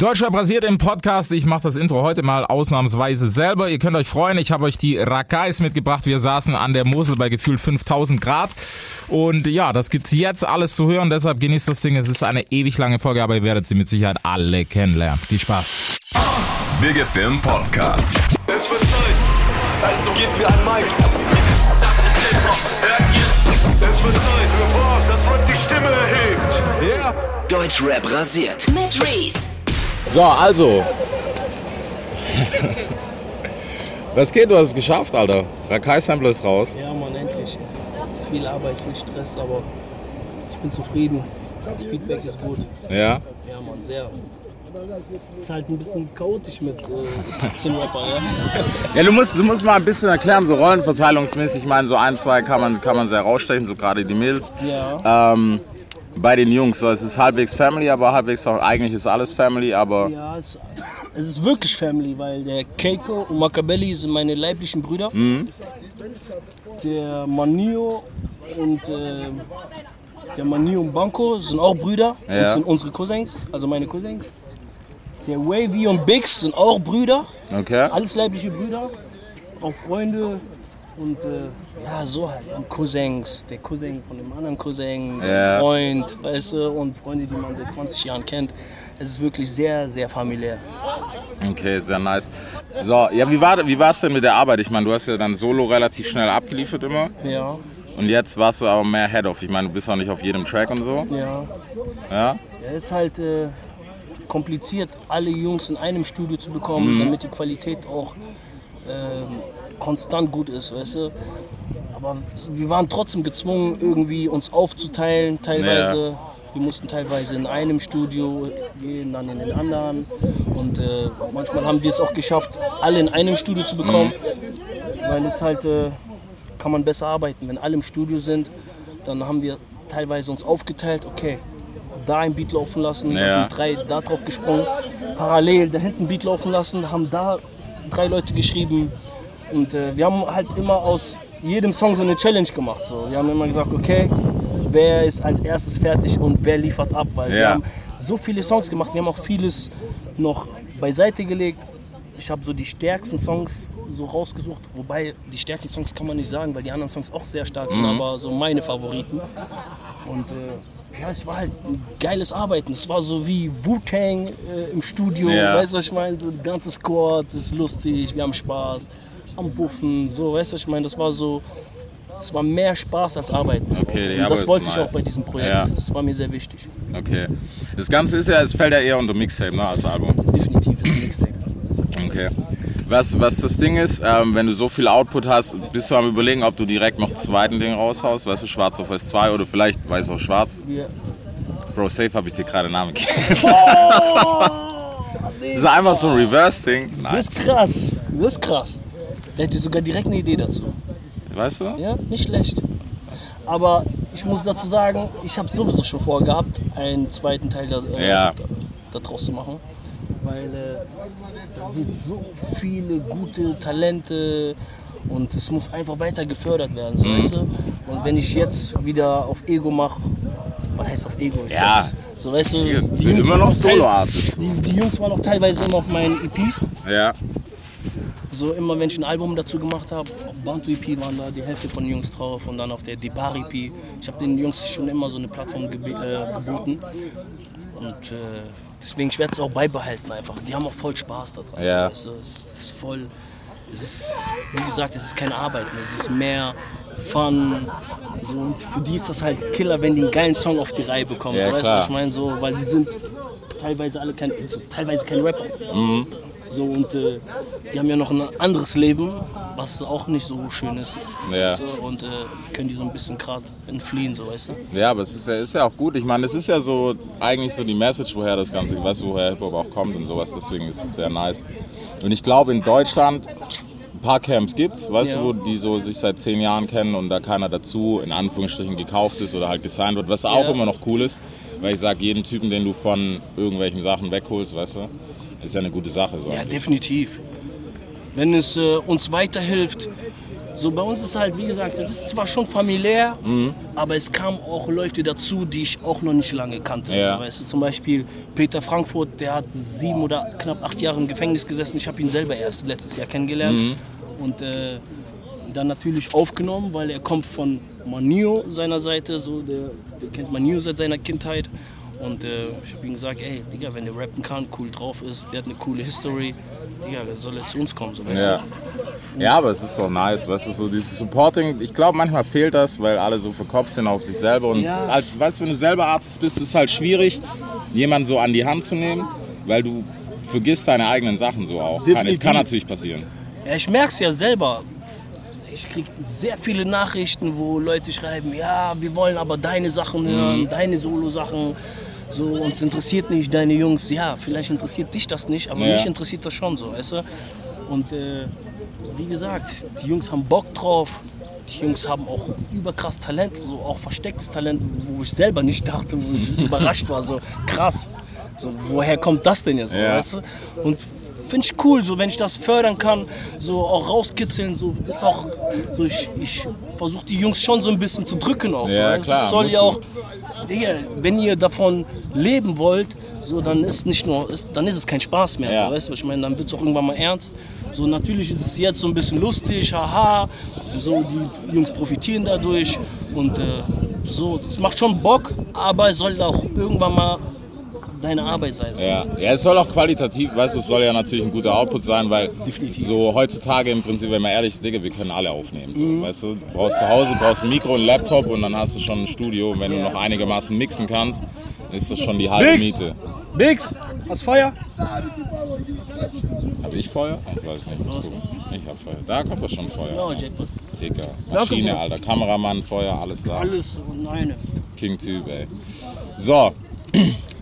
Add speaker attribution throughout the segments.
Speaker 1: Deutschrap rasiert im Podcast. Ich mache das Intro heute mal ausnahmsweise selber. Ihr könnt euch freuen, ich habe euch die Rakais mitgebracht. Wir saßen an der Mosel bei gefühlt 5000 Grad. Und ja, das gibt's jetzt alles zu hören. Deshalb genießt das Ding. Es ist eine ewig lange Folge, aber ihr werdet sie mit Sicherheit alle kennenlernen. Viel Spaß.
Speaker 2: Big Film Podcast.
Speaker 3: Es wird Zeit, also gebt mir ein Mic. Das ist Hip-Hop, hört ihr? Es wird Zeit für was, das Rap die Stimme erhebt.
Speaker 1: Yeah.
Speaker 4: Deutschrap rasiert.
Speaker 5: Mit Reese.
Speaker 1: So, also. Was geht? Du hast es geschafft, Alter. Rakai-Sample ist raus.
Speaker 6: Ja, Mann, endlich. Viel Arbeit, viel Stress, aber ich bin zufrieden. Das Feedback ist gut.
Speaker 1: Ja?
Speaker 6: Ja, Mann, sehr. Ist halt ein bisschen chaotisch mit äh, 18 Rapper, ja.
Speaker 1: Ja, du musst, du musst mal ein bisschen erklären, so rollenverteilungsmäßig. Ich meine, so ein, zwei kann man, kann man sehr rausstechen, so gerade die Mädels.
Speaker 6: Ja.
Speaker 1: Ähm, bei den Jungs, so, es ist halbwegs Family, aber halbwegs auch, eigentlich ist alles Family, aber
Speaker 6: Ja, es, es ist wirklich Family, weil der Keiko und Macabelli sind meine leiblichen Brüder.
Speaker 1: Mhm.
Speaker 6: Der Manio und äh, der Manio und Banco sind auch Brüder.
Speaker 1: Ja.
Speaker 6: Das sind unsere Cousins, also meine Cousins. Der Wavy und Biggs sind auch Brüder.
Speaker 1: okay.
Speaker 6: Alles leibliche Brüder, auch Freunde und äh, ja, so halt. Und Cousins, der Cousin von dem anderen Cousin, der
Speaker 1: Ja.
Speaker 6: Freund, weißt du, und Freunde, die man seit 20 Jahren kennt. Es ist wirklich sehr, sehr familiär.
Speaker 1: Okay, sehr nice. So, ja, wie war wie war's denn mit der Arbeit? Ich meine, du hast ja dann solo relativ schnell abgeliefert immer.
Speaker 6: Ja,
Speaker 1: Und jetzt warst du aber mehr Head-Off. Ich meine, du bist auch nicht auf jedem Track und so.
Speaker 6: ja.
Speaker 1: Ja?
Speaker 6: Ja, es ist halt äh, kompliziert, alle Jungs in einem Studio zu bekommen,
Speaker 1: Mhm.
Speaker 6: damit die Qualität auch ähm, konstant gut ist, weißt du. Aber wir waren trotzdem gezwungen, irgendwie uns aufzuteilen, teilweise. Wir mussten teilweise in einem Studio gehen, dann in den anderen. Und äh, manchmal haben wir es auch geschafft, alle in einem Studio zu bekommen, weil es halt äh, kann man besser arbeiten. Wenn alle im Studio sind, dann haben wir teilweise uns aufgeteilt, okay, da ein Beat laufen lassen,
Speaker 1: Ja.
Speaker 6: sind drei da drauf gesprungen, parallel da hinten ein Beat laufen lassen, haben da drei Leute geschrieben und äh, wir haben halt immer aus jedem Song so eine Challenge gemacht. So. Wir haben immer gesagt, okay, wer ist als erstes fertig und wer liefert ab, weil wir
Speaker 1: Ja.
Speaker 6: haben so viele Songs gemacht, wir haben auch vieles noch beiseite gelegt. Ich habe so die stärksten Songs so rausgesucht, wobei die stärksten Songs kann man nicht sagen, weil die anderen Songs auch sehr stark sind,
Speaker 1: Mhm.
Speaker 6: aber so meine Favoriten. Und äh, ja, es war halt ein geiles Arbeiten. Es war so wie Wu-Tang äh, im Studio,
Speaker 1: Ja.
Speaker 6: weißt du, was ich meine? So die ganze Squad, ist lustig, wir haben Spaß, am Buffen, so, weißt du, was ich meine? Das war so, es war mehr Spaß als Arbeiten.
Speaker 1: Okay, Arbeit
Speaker 6: das wollte ich
Speaker 1: nice.
Speaker 6: auch bei diesem Projekt.
Speaker 1: Ja.
Speaker 6: Das war mir sehr wichtig.
Speaker 1: Okay. Das Ganze ist ja, es fällt ja eher unter Mixtape, ne, als Album.
Speaker 6: Definitiv ist ein Mixtape.
Speaker 1: Okay. Was, was das Ding ist, ähm, wenn du so viel Output hast, bist du am überlegen, ob du direkt noch einen zweiten Ding raushaust, weißt du, schwarz auf weiß 2 oder vielleicht weiß auf schwarz.
Speaker 6: Wir,
Speaker 1: Bro, safe habe ich dir gerade Namen gegeben.
Speaker 6: oh,
Speaker 1: Das ist einfach so ein Reverse-Ding.
Speaker 6: Das ist krass. Das ist krass. Der hätte sogar direkt eine Idee dazu.
Speaker 1: Weißt du?
Speaker 6: Ja, nicht schlecht. Aber ich muss dazu sagen, ich habe sowieso schon vorgehabt, einen zweiten Teil da, äh,
Speaker 1: Ja.
Speaker 6: da, daraus zu machen. Weil äh, da sind so viele gute Talente und es muss einfach weiter gefördert werden, so,
Speaker 1: Mhm.
Speaker 6: weißt du? Und wenn ich jetzt wieder auf Ego mache, was heißt auf Ego? Ich
Speaker 1: Ja.
Speaker 6: So, weißt du, die
Speaker 1: sind
Speaker 6: Jungs
Speaker 1: immer noch
Speaker 6: auch teil-
Speaker 1: Solo-Artists.
Speaker 6: Die, die Jungs waren auch teilweise immer auf meinen EPs.
Speaker 1: Ja.
Speaker 6: So immer wenn ich ein Album dazu gemacht habe, auf Bantu EP waren da die Hälfte von den Jungs drauf und dann auf der Depar EP. Ich habe den Jungs schon immer so eine Plattform gebe- äh, geboten. Und äh, deswegen ich werde es auch beibehalten einfach. Die haben auch voll Spaß daran.
Speaker 1: Ja.
Speaker 6: So, weißt du, es ist voll. Es ist, wie gesagt, es ist keine Arbeit mehr, es ist mehr Fun. So, und für die ist das halt Killer, wenn die einen geilen Song auf die Reihe bekommen.
Speaker 1: Ja,
Speaker 6: so, weißt du, ich meine? So, weil die sind teilweise alle kein, teilweise kein Rapper.
Speaker 1: Mhm.
Speaker 6: So, und äh, die haben ja noch ein anderes Leben, was auch nicht so schön ist.
Speaker 1: Ja.
Speaker 6: So, und äh, können die so ein bisschen gerade entfliehen, so weißt du?
Speaker 1: Ja, aber es ist ja, ist ja auch gut. Ich meine, es ist ja so eigentlich so die Message, woher das Ganze, weißt du, woher Hip-Hop auch kommt und sowas. Deswegen ist es sehr nice. Und ich glaube, in Deutschland ein paar Camps gibt's, weißt
Speaker 6: Ja.
Speaker 1: du, wo die so sich seit zehn Jahren kennen und da keiner dazu in Anführungsstrichen gekauft ist oder halt designt wird, was auch
Speaker 6: Ja.
Speaker 1: immer noch cool ist. Weil ich sag, jeden Typen, den du von irgendwelchen Sachen wegholst, weißt du, ist ja eine gute Sache. So
Speaker 6: Ja, definitiv. Wenn es äh, uns weiterhilft, So bei uns ist halt, wie gesagt, es ist zwar schon familiär,
Speaker 1: Mhm.
Speaker 6: aber es kamen auch Leute dazu, die ich auch noch nicht lange kannte.
Speaker 1: Ja.
Speaker 6: Also, weißt du, zum Beispiel Peter Frankfurt, der hat sieben oder knapp acht Jahre im Gefängnis gesessen. Ich habe ihn selber erst letztes Jahr kennengelernt.
Speaker 1: Mhm.
Speaker 6: Und äh, dann natürlich aufgenommen, weil er kommt von Manio seiner Seite, so der, der kennt Manio seit seiner Kindheit. Und äh, ich habe ihm gesagt, ey, Digga, wenn der rappen kann, cool drauf ist, der hat eine coole History, Digga, der soll jetzt zu uns kommen, so weißt
Speaker 1: Ja. Ja, aber es ist doch nice, weißt du, so dieses Supporting, ich glaube manchmal fehlt das, weil alle so verkopft sind auf sich selber und
Speaker 6: Ja.
Speaker 1: als, weißt du, wenn du selber Arzt bist, ist es halt schwierig, jemanden so an die Hand zu nehmen, weil du vergisst deine eigenen Sachen so auch. Kann, es
Speaker 6: Definitiv.
Speaker 1: kann natürlich passieren.
Speaker 6: Ja, ich merke es ja selber. Ich kriege sehr viele Nachrichten, wo Leute schreiben, ja, wir wollen aber deine Sachen hören, deine Solo-Sachen. So, uns interessiert nicht deine Jungs. Ja, vielleicht interessiert dich das nicht, aber
Speaker 1: Ja.
Speaker 6: mich interessiert das schon so, weißt du? Und äh, wie gesagt, die Jungs haben Bock drauf. Die Jungs haben auch überkrass Talent, so auch verstecktes Talent, wo ich selber nicht dachte, wo ich überrascht war, so krass. So, woher kommt das denn jetzt?
Speaker 1: Ja.
Speaker 6: Weißt du? Und finde ich cool, so wenn ich das fördern kann, so auch rauskitzeln, so ist auch so ich, ich versuche die Jungs schon so ein bisschen zu drücken auch.
Speaker 1: Ja,
Speaker 6: so,
Speaker 1: klar,
Speaker 6: Es soll ja auch, Digga, wenn ihr davon leben wollt, so dann ist nicht nur, ist, dann ist es kein Spaß mehr,
Speaker 1: Ja.
Speaker 6: so, weißt du, ich meine, dann wird es auch irgendwann mal ernst. So natürlich ist es jetzt so ein bisschen lustig, haha, so die Jungs profitieren dadurch und äh, so, es macht schon Bock, aber es soll auch irgendwann mal deine Arbeit sein.
Speaker 1: Ja. ja, es soll auch qualitativ, weißt du, es soll ja natürlich ein guter Output sein, weil
Speaker 6: Definitiv.
Speaker 1: so heutzutage im Prinzip, wenn man ehrlich ist, Digga, wir können alle aufnehmen. So,
Speaker 6: Mhm.
Speaker 1: Weißt du, du brauchst zu Hause, brauchst ein Mikro, einen Laptop und dann hast du schon ein Studio. Und wenn du noch einigermaßen mixen kannst, ist das schon die halbe
Speaker 6: Mix!
Speaker 1: Miete.
Speaker 6: Bix, hast Feuer?
Speaker 1: Hab ich Feuer? Ich weiß nicht. Muss
Speaker 6: Was?
Speaker 1: gucken. Ich hab Feuer. Da kommt doch schon Feuer.
Speaker 6: Ja, Jackpot.
Speaker 1: Maschine. Alter. Kameramann, Feuer, alles da.
Speaker 6: Alles und eine.
Speaker 1: King-Typ, ey. So.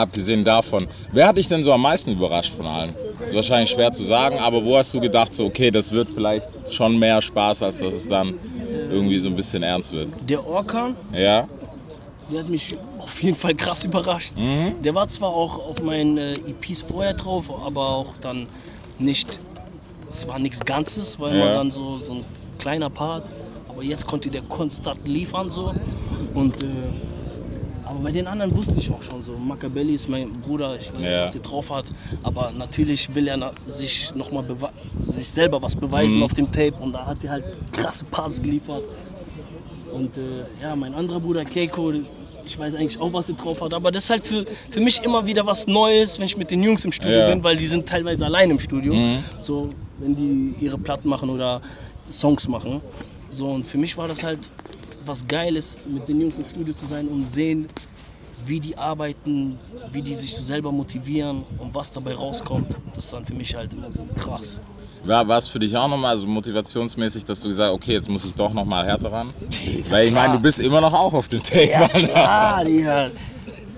Speaker 1: Abgesehen davon, wer hat dich denn so am meisten überrascht von allen? Ist wahrscheinlich schwer zu sagen, aber wo hast du gedacht, so, okay, das wird vielleicht schon mehr Spaß, als dass es dann irgendwie so ein bisschen ernst wird?
Speaker 6: Der Orkan,
Speaker 1: Ja?
Speaker 6: der hat mich auf jeden Fall krass überrascht.
Speaker 1: Mhm.
Speaker 6: Der war zwar auch auf meinen äh, EPs vorher drauf, aber auch dann nicht, es war nichts Ganzes, immer
Speaker 1: Ja.
Speaker 6: dann so, so ein kleiner Part. Aber jetzt konnte der konstant liefern so. Und äh, aber bei den anderen wusste ich auch schon so. Machiavelli ist mein Bruder, ich weiß nicht,
Speaker 1: Ja.
Speaker 6: was er drauf hat. Aber natürlich will er sich nochmal sich selber was beweisen
Speaker 1: Mhm.
Speaker 6: auf dem Tape und da hat er halt krasse Parts geliefert. Und äh, ja, mein anderer Bruder Keiko, ich weiß eigentlich auch, was er drauf hat. Aber das ist halt für, für mich immer wieder was Neues, wenn ich mit den Jungs im Studio
Speaker 1: Ja.
Speaker 6: bin, weil die sind teilweise allein im Studio.
Speaker 1: Mhm.
Speaker 6: So, wenn die ihre Platten machen oder Songs machen. So, und für mich war das halt was Geiles, mit den Jungs im Studio zu sein und sehen, wie die arbeiten, wie die sich selber motivieren und was dabei rauskommt. Das ist dann für mich halt immer so krass.
Speaker 1: War war es für dich auch nochmal so motivationsmäßig, dass du gesagt hast, okay, jetzt muss ich doch nochmal härter ran? Weil ich meine, du bist immer noch auch auf dem Tape.
Speaker 6: Ja,
Speaker 1: Alter.
Speaker 6: klar, Digga.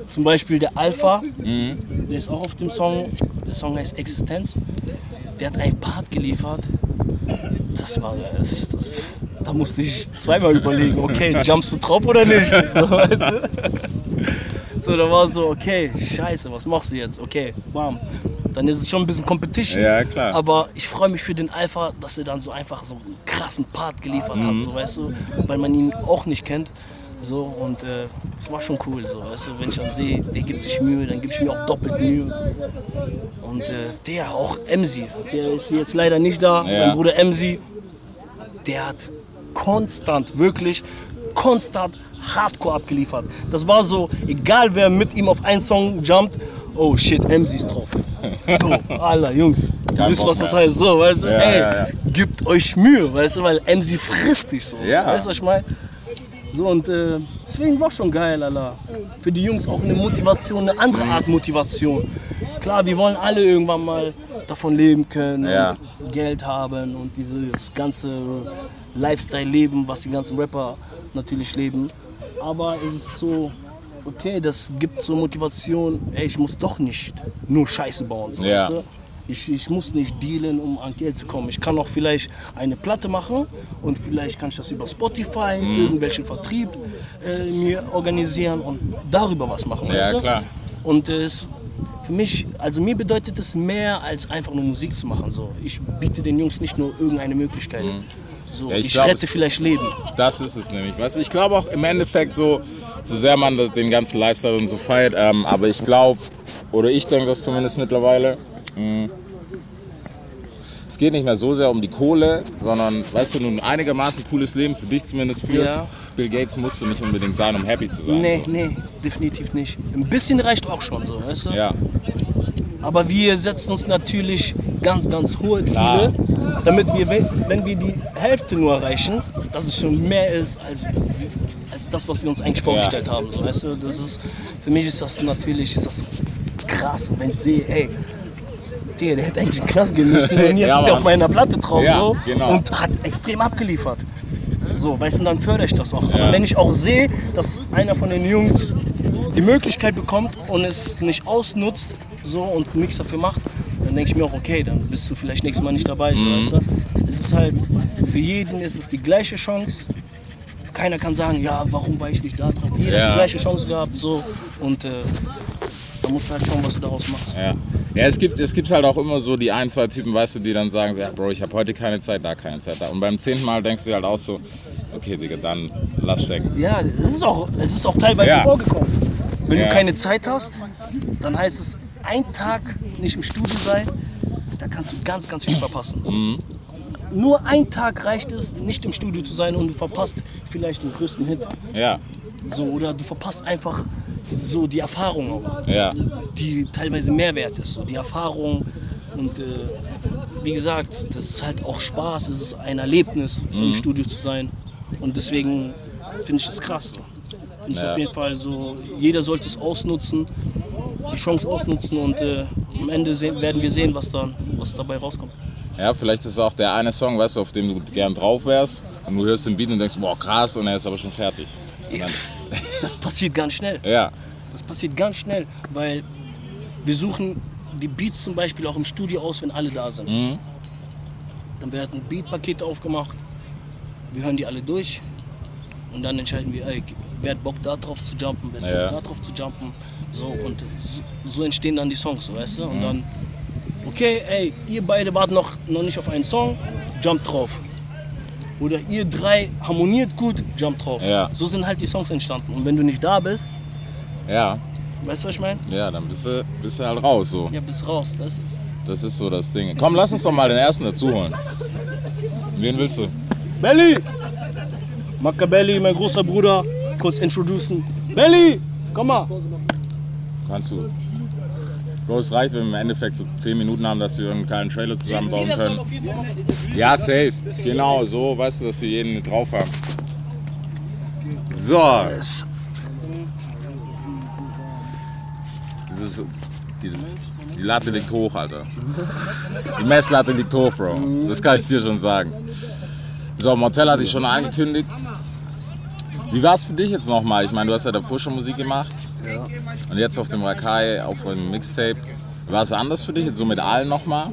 Speaker 6: Zum Beispiel der Alpha,
Speaker 1: Mhm.
Speaker 6: der ist auch auf dem Song. Der Song heißt Existenz. Der hat einen Part geliefert. Das war, das, das, da musste ich zweimal überlegen, okay, jumpst du drauf oder nicht? So, weißt du? so, da war so, okay, scheiße, was machst du jetzt? Okay, bam. Dann ist es schon ein bisschen Competition.
Speaker 1: Ja, klar.
Speaker 6: Aber ich freue mich für den Alpha, dass er dann so einfach so einen krassen Part geliefert
Speaker 1: Mhm.
Speaker 6: hat, so weißt du, weil man ihn auch nicht kennt. So und äh, das war schon cool, so weißt du, wenn ich dann sehe, der gibt sich Mühe, dann gebe ich mir auch doppelt Mühe. Und äh, der auch Emsi, der ist jetzt leider nicht da,
Speaker 1: Ja.
Speaker 6: mein Bruder Emsi, der hat konstant, wirklich konstant Hardcore abgeliefert. Das war so, egal wer mit ihm auf einen Song jumpt, oh shit, Emsi ist drauf. So, Alter, Jungs, ihr
Speaker 1: Kein
Speaker 6: wisst, was das heißt, so, weißt du,
Speaker 1: Ja,
Speaker 6: ey,
Speaker 1: ja, ja.
Speaker 6: gebt euch Mühe, weißt du, weil Emsi frisst dich so,
Speaker 1: Ja.
Speaker 6: weißt du, was ich meine? So und äh, deswegen war schon geil, Alter. Für die Jungs auch eine Motivation, eine andere Art Motivation. Klar, wir wollen alle irgendwann mal davon leben können,
Speaker 1: Ja.
Speaker 6: und Geld haben und dieses ganze Lifestyle-Leben, was die ganzen Rapper natürlich leben. Aber es ist so, okay, das gibt so Motivation, ey, ich muss doch nicht nur Scheiße bauen. So,
Speaker 1: Ja.
Speaker 6: Ich, ich muss nicht dealen, um an Geld zu kommen. Ich kann auch vielleicht eine Platte machen und vielleicht kann ich das über Spotify,
Speaker 1: Mhm.
Speaker 6: irgendwelchen Vertrieb äh, mir organisieren und darüber was machen.
Speaker 1: Ja, klar.
Speaker 6: Und äh, es, für mich, also mir bedeutet es mehr als einfach nur Musik zu machen. So. Ich biete den Jungs nicht nur irgendeine Möglichkeit,
Speaker 1: Mhm.
Speaker 6: So,
Speaker 1: Ja, ich
Speaker 6: ich,
Speaker 1: glaub,
Speaker 6: rette
Speaker 1: es-
Speaker 6: vielleicht Leben.
Speaker 1: Das ist es nämlich. Weißt du, ich glaube auch im Endeffekt so, so sehr man den ganzen Lifestyle und so feiert, ähm, aber ich glaube, oder ich denke das zumindest mittlerweile, mh, es geht nicht mehr so sehr um die Kohle, sondern, weißt du, ein einigermaßen cooles Leben für dich zumindest führst.
Speaker 6: Ja.
Speaker 1: Bill Gates musst du nicht unbedingt sein, um happy zu sein.
Speaker 6: Nee,
Speaker 1: so.
Speaker 6: nee, definitiv nicht. Ein bisschen reicht auch schon so, weißt du?
Speaker 1: Ja,
Speaker 6: Aber wir setzen uns natürlich ganz, ganz hohe
Speaker 1: Klar.
Speaker 6: Ziele, damit wir, wenn wir die Hälfte nur erreichen, dass es schon mehr ist als, als das, was wir uns eigentlich vorgestellt haben. So, weißt du? das ist, für mich ist das natürlich ist das krass, wenn ich sehe, ey, Digga, der hätte eigentlich in den Knast gehen müssen und jetzt
Speaker 1: Ja,
Speaker 6: ist der
Speaker 1: Mann.
Speaker 6: auf meiner Platte drauf
Speaker 1: Ja,
Speaker 6: so,
Speaker 1: genau.
Speaker 6: und hat extrem abgeliefert. So, weißt du, dann fördere ich das auch.
Speaker 1: Ja.
Speaker 6: Aber wenn ich auch sehe, dass einer von den Jungs die Möglichkeit bekommt und es nicht ausnutzt so und nichts dafür macht, dann denke ich mir auch, okay, dann bist du vielleicht nächstes Mal nicht dabei.
Speaker 1: Mhm.
Speaker 6: weißt du? Es ist halt, für jeden ist es die gleiche Chance. Keiner kann sagen, ja, warum war ich nicht da drauf? Jeder
Speaker 1: Ja.
Speaker 6: hat die gleiche Chance gehabt. So, und äh, da musst du halt schauen, was du daraus machst.
Speaker 1: ja. Ja, es gibt, es gibt halt auch immer so die ein, zwei Typen, weißt du, die dann sagen, so, ja, Bro, ich habe heute keine Zeit, da keine Zeit, da. Und beim zehnten Mal denkst du halt auch so, okay, Digga, dann lass stecken.
Speaker 6: Ja, es ist auch, es ist auch teilweise
Speaker 1: Ja.
Speaker 6: vorgekommen. Wenn
Speaker 1: Ja.
Speaker 6: du keine Zeit hast, dann heißt es, ein Tag nicht im Studio sein, da kannst du ganz, ganz viel verpassen.
Speaker 1: Mhm.
Speaker 6: Nur ein Tag reicht es, nicht im Studio zu sein und du verpasst vielleicht den größten Hit.
Speaker 1: Ja,
Speaker 6: So, oder du verpasst einfach so die Erfahrung auch,
Speaker 1: ja,
Speaker 6: die teilweise Mehrwert ist. So die Erfahrung und äh, wie gesagt, das ist halt auch Spaß, es ist ein Erlebnis,
Speaker 1: Mhm.
Speaker 6: im Studio zu sein. Und deswegen finde ich es krass. So. Finde ich
Speaker 1: Ja.
Speaker 6: auf jeden Fall so, jeder sollte es ausnutzen, die Chance ausnutzen und äh, am Ende sehen, werden wir sehen, was, dann, was dabei rauskommt.
Speaker 1: Ja, vielleicht ist es auch der eine Song, weißt du, auf dem du gern drauf wärst und du hörst den Beat und denkst, boah, krass, und er ist aber schon fertig.
Speaker 6: Das passiert ganz schnell.
Speaker 1: ja,
Speaker 6: Das passiert ganz schnell, weil wir suchen die Beats zum Beispiel auch im Studio aus, wenn alle da sind.
Speaker 1: mhm.
Speaker 6: Dann werden Beatpakete aufgemacht, wir hören die alle durch und dann entscheiden wir, ey, wer hat Bock da drauf zu jumpen, wer hat
Speaker 1: Ja.
Speaker 6: Bock da drauf zu jumpen. So und so, so entstehen dann die Songs, so, weißt du? Und
Speaker 1: Mhm.
Speaker 6: dann, okay, ey, ihr beide wartet noch, noch nicht auf einen Song, jump drauf. Oder ihr drei harmoniert gut, jump drauf.
Speaker 1: Ja.
Speaker 6: So sind halt die Songs entstanden. Und wenn du nicht da bist,
Speaker 1: ja,
Speaker 6: weißt du, was ich meine?
Speaker 1: ja, dann bist du, bist du halt raus, so.
Speaker 6: Ja, bist raus. Das ist
Speaker 1: Das ist so das Ding. Komm, lass uns doch mal den ersten dazu holen. Wen willst du?
Speaker 6: Belly! Machiavelli, mein großer Bruder, kurz introducen. Belly! Komm mal!
Speaker 1: Kannst du. Bro, es reicht, wenn wir im Endeffekt so 10 Minuten haben, dass wir einen kleinen Trailer zusammenbauen können. Ja, safe. Genau, so, weißt du, dass wir jeden mit drauf haben. So. Das ist, die, die Latte liegt hoch, Alter. Die Messlatte liegt hoch, Bro. Das kann ich dir schon sagen. So, Montella hatte ich schon angekündigt. Wie war es für dich jetzt nochmal? Ich meine, du hast ja davor schon Musik gemacht.
Speaker 7: Ja.
Speaker 1: Und jetzt auf dem Rakai, auf dem Mixtape. War es anders für dich, jetzt so mit allen nochmal?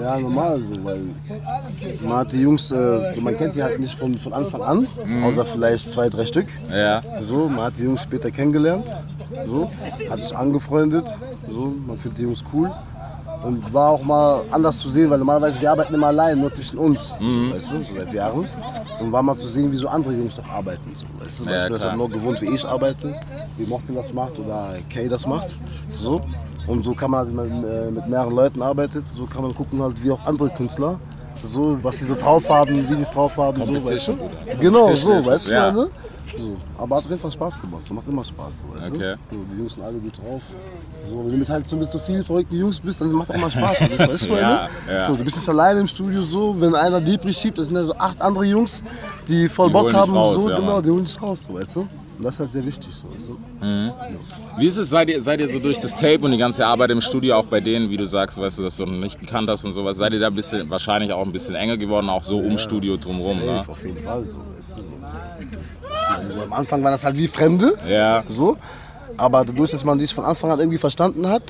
Speaker 7: Ja, normal so, weil man hat die Jungs, äh, man kennt die halt nicht von, von Anfang an, außer vielleicht zwei, drei Stück.
Speaker 1: Ja,
Speaker 7: So, man hat die Jungs später kennengelernt, so, hat sich angefreundet, so, man findet die Jungs cool. Und war auch mal anders zu sehen, weil normalerweise wir arbeiten immer allein, nur zwischen uns,
Speaker 1: Mhm.
Speaker 7: so, weißt du, so seit Jahren. Und war mal zu sehen, wie so andere Jungs doch arbeiten, so, weißt du.
Speaker 1: Ja,
Speaker 7: ich bin das halt nur gewohnt, wie ich arbeite, wie Mochtin das macht oder Kay das macht, so. Und so kann man, halt, wenn man äh, mit mehreren Leuten arbeitet, so kann man gucken halt, wie auch andere Künstler, so, was sie so drauf haben, wie die es drauf haben, so, weißt du. Genau, so, weißt du,
Speaker 1: ja.
Speaker 7: ne? So. Aber hat auf jeden Fall Spaß gemacht. So macht immer Spaß. So, weißt
Speaker 1: Okay.
Speaker 7: du? So, die Jungs sind alle gut drauf. So, wenn du mit halt so mit so vielen verrückten Jungs bist, dann macht auch mal Spaß. Weißt du, weißt du,
Speaker 1: Ja, ja.
Speaker 7: So, du bist jetzt alleine im Studio so, wenn einer Depri schiebt, das sind ja so acht andere Jungs, die voll
Speaker 1: Die
Speaker 7: Bock haben,
Speaker 1: raus,
Speaker 7: so
Speaker 1: ja,
Speaker 7: genau, die holen dich raus, so, weißt du? Und das ist halt sehr wichtig, so, weißt du?
Speaker 1: Mhm. Wie ist es, seid ihr, seid ihr so durch das Tape und die ganze Arbeit im Studio, auch bei denen, wie du sagst, weißt du, dass du noch nicht gekannt hast und sowas, seid ihr da ein bisschen, wahrscheinlich auch ein bisschen enger geworden, auch so um Studio drumherum,
Speaker 7: Safe,
Speaker 1: ne?
Speaker 7: auf jeden Fall, so, weißt du? So. Also, am Anfang waren das halt wie Fremde,
Speaker 1: Ja,
Speaker 7: so. Aber dadurch, dass man sich von Anfang an irgendwie verstanden hat,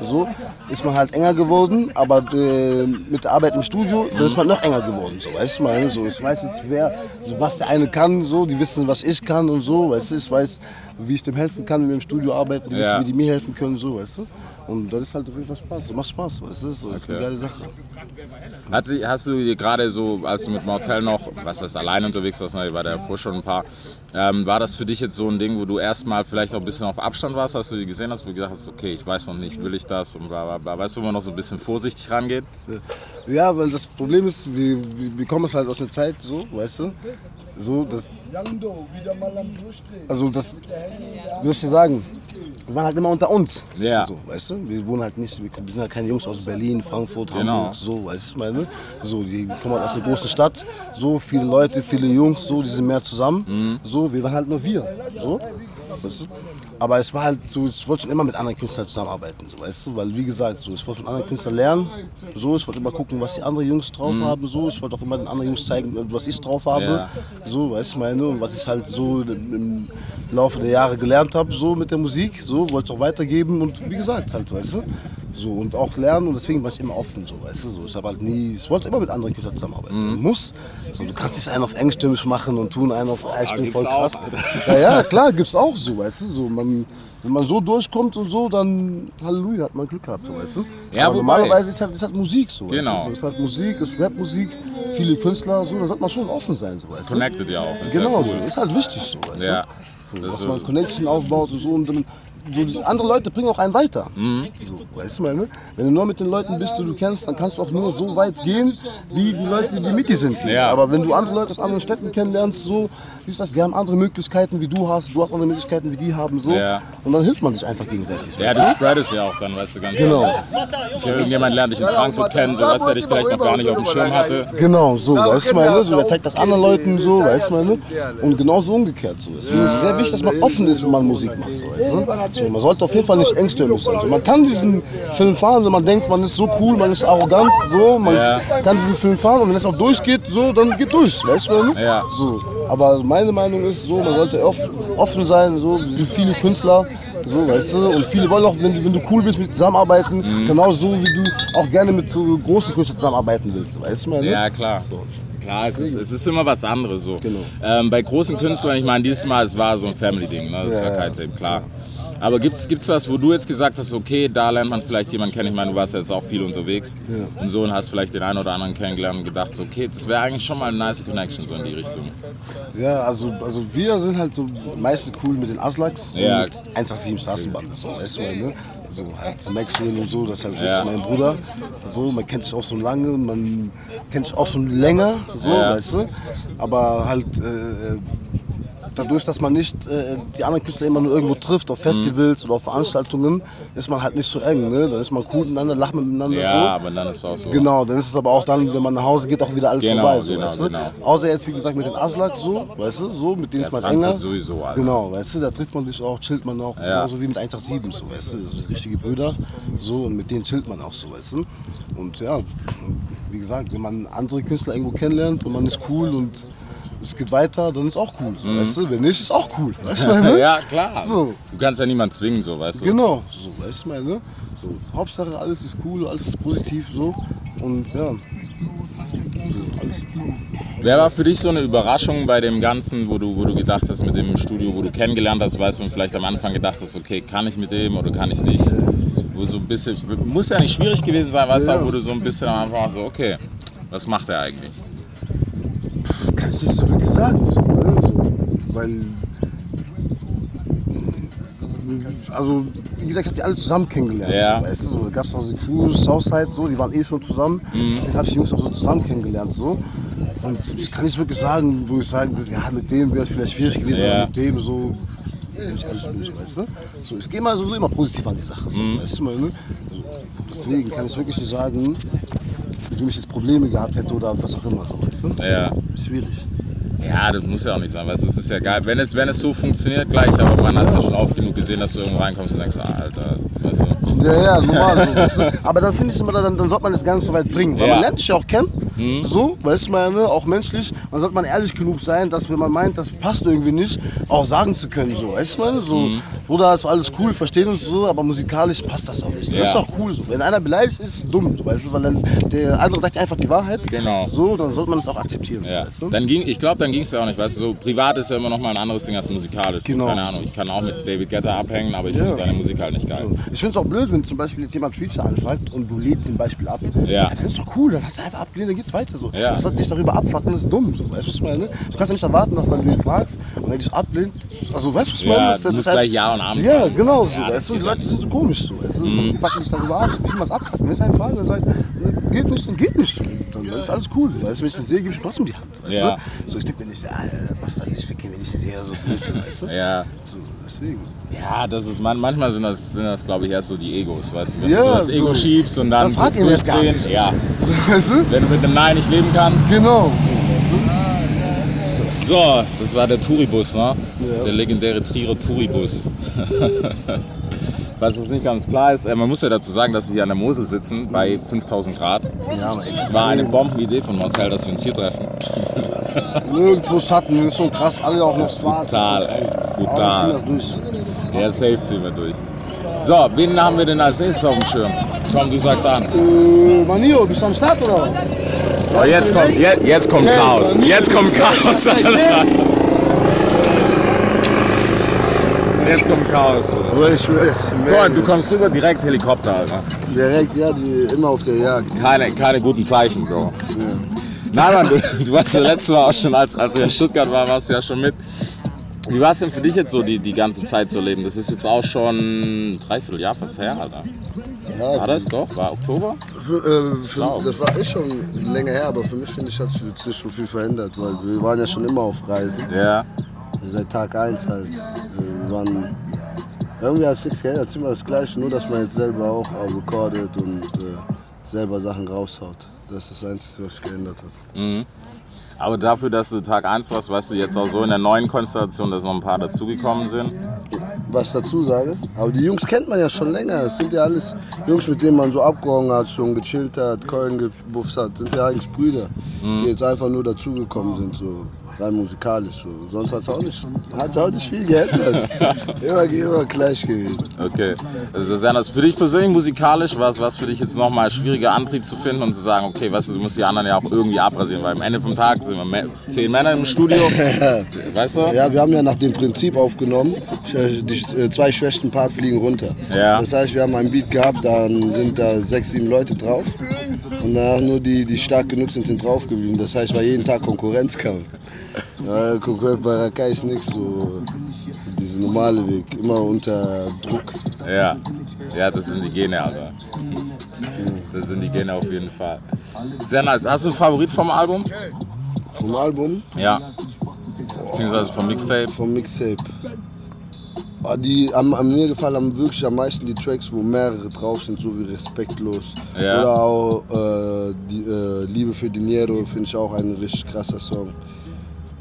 Speaker 7: so, ist man halt enger geworden, aber äh, mit der Arbeit im Studio, dann ist man noch enger geworden, so, weißt du, meine, so, ich weiß jetzt, wer, so, was der eine kann, so, die wissen, was ich kann und so, weißt du, ich weiß, wie ich dem helfen kann, wenn wir im Studio arbeiten, die
Speaker 1: Ja.
Speaker 7: wissen, wie die mir helfen können, so, weißt du, und das ist halt auf jeden Fall Spaß, das macht Spaß, weißt du, so, das ist eine
Speaker 1: Okay.
Speaker 7: geile Sache.
Speaker 1: Hat sie, hast du dir gerade so, als du mit Martell noch, was heißt allein unterwegs warst, ne, war der davor schon ein paar, ähm, war das für dich jetzt so ein Ding, wo du erstmal vielleicht noch ein bisschen auf Abstand warst, als du die gesehen hast, wo du gedacht hast, okay, ich weiß noch nicht, will ich das und bla bla bla. Weißt du, wo man noch so ein bisschen vorsichtig rangeht?
Speaker 7: Ja, weil das Problem ist, wir, wir, kommen es halt aus einer Zeit so, weißt du, so, das, also das, soll ich dir sagen, wir waren halt immer unter uns.
Speaker 1: Ja.
Speaker 7: So, weißt du, wir wohnen halt nicht, wir sind halt keine Jungs aus Berlin, Frankfurt,
Speaker 1: Genau.
Speaker 7: Hamburg, so, weißt du, ich meine, so, die kommen halt aus einer großen Stadt, so, viele Leute, viele Jungs, so, die sind mehr zusammen,
Speaker 1: Mhm.
Speaker 7: so, wir waren halt nur wir, so, weißt du. Aber es war halt so, ich wollte schon immer mit anderen Künstlern zusammenarbeiten, so, weißt du, weil wie gesagt, so, ich wollte von anderen Künstlern lernen, so, ich wollte immer gucken, was die anderen Jungs drauf haben, so, ich wollte auch immer den anderen Jungs zeigen, was ich drauf habe,
Speaker 1: Mhm. Ja.
Speaker 7: so, weißt du, meine, und was ich halt so im Laufe der Jahre gelernt habe, so mit der Musik, so, wollte ich auch weitergeben und wie gesagt, halt, weißt du, so, und auch lernen und deswegen war ich immer offen, so, weißt du, so, ich habe halt nie, ich wollte immer mit anderen Künstlern zusammenarbeiten,
Speaker 1: Mhm.
Speaker 7: Muss, so, du kannst nicht einen auf engstimmig machen und tun einen auf, ah, ich bin
Speaker 1: gibt's
Speaker 7: voll krass,
Speaker 1: auch.
Speaker 7: ja, ja, klar, gibt's auch so, weißt du, so, man, wenn man so durchkommt und so, dann Halleluja, hat man Glück gehabt, so, weißt du.
Speaker 1: Ja,
Speaker 7: Aber
Speaker 1: wobei-
Speaker 7: normalerweise ist halt, ist halt Musik so,
Speaker 1: Genau.
Speaker 7: weißt du, so, ist halt Musik, ist Rapmusik, viele Künstler, so, da sollte man schon offen sein, so, weißt du.
Speaker 1: Connected ja auch. Ist
Speaker 7: Genau, so,
Speaker 1: cool.
Speaker 7: ist halt wichtig so, weißt
Speaker 1: Ja.
Speaker 7: du. So,
Speaker 1: Das
Speaker 7: dass man Connection aufbaut und so und dann, so, andere Leute bringen auch einen weiter.
Speaker 1: Mhm.
Speaker 7: So, weißt du mal, ne? Wenn du nur mit den Leuten bist, die du kennst, dann kannst du auch nur so weit gehen, wie die Leute, die mit dir sind.
Speaker 1: Ja.
Speaker 7: Aber wenn du andere Leute aus anderen Städten kennenlernst, so, siehst du, das, die haben andere Möglichkeiten, wie du hast, du hast andere Möglichkeiten, wie die haben, so.
Speaker 1: Ja.
Speaker 7: Und dann hilft man sich einfach gegenseitig.
Speaker 1: Ja, du spreadest ja auch dann, weißt du, ganz
Speaker 7: Genau.
Speaker 1: Okay, irgendjemand lernt dich in Frankfurt kennen, so was der dich vielleicht noch gar nicht auf dem Schirm hatte.
Speaker 7: Genau, so, weißt du meine, so, der zeigt das anderen Leuten so, weißt du meine, und genauso umgekehrt so. Deswegen ist es sehr wichtig, dass man offen ist, wenn man Musik macht, so, weißt du? So, Man sollte auf jeden Fall nicht engstirnig sein. So, man kann diesen Film fahren, wenn man denkt, man ist so cool, man ist arrogant, so, man
Speaker 1: Ja.
Speaker 7: kann diesen Film fahren und wenn es auch durchgeht, so, dann geht durch, weißt du?
Speaker 1: Ja.
Speaker 7: So, aber meine Meinung ist so, man sollte off- offen sein, so, wir sind viele Künstler, so, weißt du, und viele wollen auch, wenn, du- wenn du cool bist mit zusammenarbeiten,
Speaker 1: Mhm.
Speaker 7: genauso wie du auch gerne mit so großen Künstlern zusammenarbeiten willst, weißt du meine?
Speaker 1: Ja, klar. Klar, es ist, es ist immer was anderes so.
Speaker 7: Genau.
Speaker 1: Ähm, bei großen Künstlern, ich meine, dieses Mal, es war so ein Family-Ding, ne? das
Speaker 7: Ja,
Speaker 1: gar kein
Speaker 7: ja.
Speaker 1: Thema, klar. Aber gibt's gibt's was, wo du jetzt gesagt hast, okay, da lernt man vielleicht jemanden kennen, ich meine, du warst jetzt auch viel unterwegs
Speaker 7: Ja.
Speaker 1: und so und hast vielleicht den einen oder anderen kennengelernt und gedacht, so, okay, das wäre eigentlich schon mal eine nice Connection so in die Richtung.
Speaker 7: Ja, also, also wir sind halt so meistens cool mit den Aslaks
Speaker 1: Ja.
Speaker 7: und 187 Straßenbande, so, weißt du, ne? So halt Maxwell und so, das ist halt
Speaker 1: Ja.
Speaker 7: ist mein Bruder. So, man kennt sich auch schon lange, man kennt sich auch schon länger, so,
Speaker 1: Ja.
Speaker 7: weißt du. Aber halt äh, dadurch, dass man nicht äh, die anderen Künstler immer nur irgendwo trifft, auf Festivals oder auf Veranstaltungen, ist man halt nicht so eng, ne? Dann ist man cool miteinander, lacht miteinander
Speaker 1: Ja,
Speaker 7: so.
Speaker 1: aber dann ist es auch so.
Speaker 7: Genau, dann ist es aber auch dann, wenn man nach Hause geht, auch wieder alles
Speaker 1: Genau,
Speaker 7: vorbei. So,
Speaker 1: genau,
Speaker 7: weißt du?
Speaker 1: genau.
Speaker 7: Außer jetzt, wie gesagt, mit den Aslak so, weißt du, so, mit denen ist man enger.
Speaker 1: sowieso, Alter.
Speaker 7: Genau, weißt du, da trifft man sich auch, chillt man auch,
Speaker 1: Ja.
Speaker 7: genauso wie mit 187, so, weißt du, das sind richtige Brüder, so, und mit denen chillt man auch so, weißt du. Und ja, wie gesagt, wenn man andere Künstler irgendwo kennenlernt und man ist cool und es geht weiter, dann ist auch cool, so, weißt du, wenn nicht, ist auch cool, weißt du, meine?
Speaker 1: Mhm. ja, klar.
Speaker 7: So.
Speaker 1: Du kannst ja niemanden zwingen, so, weißt du.
Speaker 7: Genau, so, weißt du, meine, so, Hauptsache alles ist cool, alles ist positiv, so, und ja, alles
Speaker 1: Wer war für dich so eine Überraschung bei dem Ganzen, wo du, wo du gedacht hast, mit dem Studio, wo du kennengelernt hast, weißt du, und vielleicht am Anfang gedacht hast, okay, kann ich mit dem oder kann ich nicht? Wo so ein bisschen, muss ja nicht schwierig gewesen sein, weißt du,
Speaker 7: Ja.
Speaker 1: wo du so ein bisschen am Anfang so, okay, was macht er eigentlich?
Speaker 7: kann ich nicht so wirklich sagen. So, ne? so, weil. Also, wie gesagt, ich habe die alle zusammen kennengelernt.
Speaker 1: Ja.
Speaker 7: So, weißt du, so, da gab es auch die Crew, Southside, so, die waren eh schon zusammen.
Speaker 1: Mhm.
Speaker 7: Deswegen habe ich die Jungs auch so zusammen kennengelernt. So. Und ich kann nicht wirklich sagen, wo ich sagen würde, ja, mit dem wäre es vielleicht schwierig gewesen,
Speaker 1: Ja.
Speaker 7: aber mit dem so. ich alles durch, weißt du? So, ich gehe mal sowieso immer positiv an die Sache.
Speaker 1: Mhm.
Speaker 7: Weißt du, mal, ne? so, deswegen kann ich wirklich nicht sagen, mit wem ich jetzt Probleme gehabt hätte oder was auch immer. So, weißt du?
Speaker 1: Ja.
Speaker 7: Schwierig.
Speaker 1: Ja, das muss ja auch nicht sein, du, es ist ja geil. Wenn es, wenn es so funktioniert gleich, aber man hat es ja schon oft genug gesehen, dass du irgendwo reinkommst und denkst, ah, Alter, Weißt du?
Speaker 8: Ja, ja, normal so. Weißt du? Aber dann finde ich immer, dann, dann sollte man das nicht so weit bringen. Weil
Speaker 1: Ja.
Speaker 8: man lernt dich ja auch kennen.
Speaker 1: Mhm.
Speaker 8: So, weißt du, meine, auch menschlich. Dann sollte man ehrlich genug sein, dass wenn man meint, das passt irgendwie nicht, auch sagen zu können. So, weißt du, meine, so,
Speaker 1: Mhm.
Speaker 8: Bruder, ist alles cool, verstehen uns so, aber musikalisch passt das auch nicht.
Speaker 1: Ja.
Speaker 8: Das ist auch cool so. Wenn einer beleidigt ist, dumm, so, weißt du, weil dann der andere sagt einfach die Wahrheit.
Speaker 1: Genau.
Speaker 8: So, dann sollte man das auch akzeptieren.
Speaker 1: Ja.
Speaker 8: Weißt du?
Speaker 1: Dann ging, ich glaube, dann ging es ja auch nicht. Weißt du, so privat ist ja immer noch mal ein anderes Ding als musikalisch.
Speaker 8: Genau.
Speaker 1: Keine Ahnung. Ich kann auch mit David Guetta abhängen, aber ich
Speaker 8: Ja.
Speaker 1: finde seine Musik halt nicht geil.
Speaker 8: Ich finde es auch blöd, wenn zum Beispiel jetzt jemand Feature anfragt und du lädst zum Beispiel ab.
Speaker 1: Ja.
Speaker 8: Das ist doch cool, dann hast du einfach abgelehnt, dann geht's weiter so.
Speaker 1: Ja.
Speaker 8: Das hat dich darüber abfucken, das ist dumm so. Weißt du, was ich meine? Du kannst ja nicht erwarten, dass wenn du ihn fragst und er dich ablehnt, also weißt du, was ich meine?
Speaker 1: Ja,
Speaker 8: Das-
Speaker 1: du
Speaker 8: das
Speaker 1: musst
Speaker 8: halt-
Speaker 1: gleich Ja und Abend
Speaker 8: Ja,
Speaker 1: sagen.
Speaker 8: genau so.
Speaker 1: Ja,
Speaker 8: weißt du, die
Speaker 1: geht
Speaker 8: Leute
Speaker 1: halt
Speaker 8: sind so komisch so. Weißt du?
Speaker 1: Mhm.
Speaker 8: Die fucken dich darüber ab, ich will was abfucken. Wenn es einen fragen, dann sagt, geht nicht, dann geht nicht. Dann ist alles cool. Weißt du, wenn ich den sehe, gebe ich trotzdem die Hand. Weißt
Speaker 1: Ja.
Speaker 8: du? So, ich denke mir nicht, ah, Bastard, ich ficken, wenn ich den sehe, so blöd, so, weißt du?
Speaker 1: Ja.
Speaker 8: So, deswegen.
Speaker 1: Ja, das ist man, manchmal sind das, sind das glaube ich, erst so die Egos, weißt du, wenn
Speaker 8: Ja,
Speaker 1: du das Ego
Speaker 8: so.
Speaker 1: schiebst und dann durchdrehen.
Speaker 8: nicht.
Speaker 1: Ja,
Speaker 8: So, weißt du?
Speaker 1: wenn du mit einem Nein nicht leben kannst.
Speaker 8: Genau, so, weißt du?
Speaker 1: So, das war der Touribus, ne?
Speaker 8: Ja.
Speaker 1: Der legendäre Trierer Touribus. Was uns nicht ganz klar ist, äh, man muss ja dazu sagen, dass wir hier an der Mosel sitzen bei 5000 Grad.
Speaker 8: Ja, aber
Speaker 1: Es war eine Bombenidee von Marcel, dass wir uns hier treffen.
Speaker 8: Nirgendwo Schatten, ist schon krass, alle auch noch
Speaker 1: Das
Speaker 8: schwarz.
Speaker 1: brutal,
Speaker 8: So,
Speaker 1: ey,
Speaker 8: Aber
Speaker 1: brutal.
Speaker 8: wir durch.
Speaker 1: Der safe ziehen wir durch. So, wen haben wir denn als nächstes auf dem Schirm? Komm, du sagst an.
Speaker 8: Äh, Manio, bist du am Start oder was?
Speaker 1: Oh, jetzt kommt, jetzt, jetzt kommt Chaos. Jetzt kommt Chaos. Jetzt kommt Chaos, Bruder.
Speaker 8: Ich schwör's.
Speaker 1: Guck, du kommst rüber direkt Helikopter, Alter.
Speaker 8: Direkt, ja, die immer auf der Jagd.
Speaker 1: Keine, keine guten Zeichen, Bro. Nein, Mann, du, du warst ja letztes Mal auch schon, als, als wir in Stuttgart waren, warst du ja schon mit. Wie war es denn für dich jetzt so, die, die ganze Zeit zu leben? Das ist jetzt auch schon ein Dreivierteljahr fast her, Alter.
Speaker 8: Ja,
Speaker 1: War das doch? War Oktober?
Speaker 8: Für, äh, für, das war echt schon länger her, aber für mich finde ich, hat sich so viel verändert, weil wir waren ja schon immer auf Reisen.
Speaker 1: Ja.
Speaker 8: Seit Tag 1 halt. Wir waren, irgendwie hat es nichts geändert, immer das Gleiche, nur dass man jetzt selber auch äh, recordet und äh, selber Sachen raushaut. Das ist das Einzige, was sich geändert hat.
Speaker 1: Mhm. Aber dafür, dass du Tag 1 warst, weißt du jetzt auch so in der neuen Konstellation, dass noch ein paar dazugekommen sind.
Speaker 8: Was dazu sage, aber die Jungs kennt man ja schon länger. Das sind ja alles Jungs, mit denen man so abgehauen hat, schon gechillt hat, Keulen gebufft hat. Sind ja eigentlich Brüder,
Speaker 1: Mhm.
Speaker 8: die jetzt einfach nur dazugekommen sind, so rein musikalisch. So. Sonst hat es auch, nicht- hat's auch nicht viel geändert. immer, immer gleich gewesen.
Speaker 1: Okay. Also Sernas, für dich persönlich musikalisch war es was für dich jetzt nochmal schwieriger Antrieb zu finden und zu sagen, okay, weißt du, du musst die anderen ja auch irgendwie abrasieren, weil am Ende vom Tag sind wir zehn Männer im Studio, weißt du?
Speaker 8: Ja, wir haben ja nach dem Prinzip aufgenommen, die äh, zwei schwächsten Part fliegen runter.
Speaker 1: Ja.
Speaker 8: Das heißt, wir haben ein Beat gehabt, dann sind da sechs, sieben Leute drauf und danach nur die, die stark genug sind, sind drauf geblieben. Das heißt, war jeden Tag Konkurrenzkampf. Ja, Konkurrenz bei Rakai ist nichts so, dieser normale Weg, immer unter Druck.
Speaker 1: Ja. Ja, das sind die Gene, Alter. Das sind die Gene auf jeden Fall. Sehr nice. Hast du einen Favorit vom Album?
Speaker 8: Vom Album,
Speaker 1: Ja. Beziehungsweise vom Mixtape?
Speaker 8: vom Mixtape. Ah, Die, am, an mir gefallen haben wirklich am meisten die Tracks, wo mehrere drauf sind, so wie Respektlos.
Speaker 1: Ja.
Speaker 8: Oder auch äh, die, äh, Liebe für Dinero, finde ich auch ein richtig krasser Song.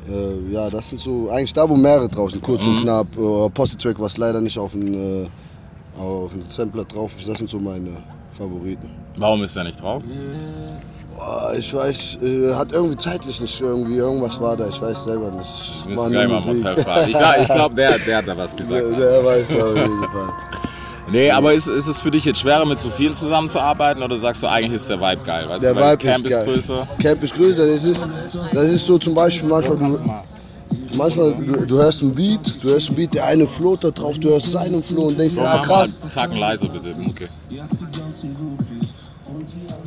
Speaker 8: Äh, ja, das sind so eigentlich da, wo mehrere drauf sind, kurz
Speaker 1: Mhm.
Speaker 8: und knapp. Äh, Posse-Track, was leider nicht auf dem äh, auf dem Sampler drauf ist, das sind so meine Favoriten.
Speaker 1: Warum ist der nicht drauf?
Speaker 8: Boah, ich weiß, äh, hat irgendwie zeitlich nicht irgendwie, irgendwas war da, ich weiß selber nicht.
Speaker 1: Wir müssen gleich mal. Marcel fragen. Ich glaube, ich glaub, der, der hat da was gesagt.
Speaker 8: Der, der weiß auf jeden Fall.
Speaker 1: Nee, aber ist, ist es für dich jetzt schwerer, mit so vielen zusammenzuarbeiten oder sagst du, eigentlich ist der Vibe geil? Weißt
Speaker 8: Der
Speaker 1: du,
Speaker 8: Vibe
Speaker 1: Camp
Speaker 8: ist geil.
Speaker 1: größer.
Speaker 8: Camp ist größer, das ist, das ist so zum Beispiel manchmal, du, manchmal du, du hörst einen Beat, du hörst einen Beat, der eine float da drauf, du hörst seinen Flow und denkst, ja
Speaker 1: mal
Speaker 8: krass.
Speaker 1: Tacken leiser bitte, Mucke.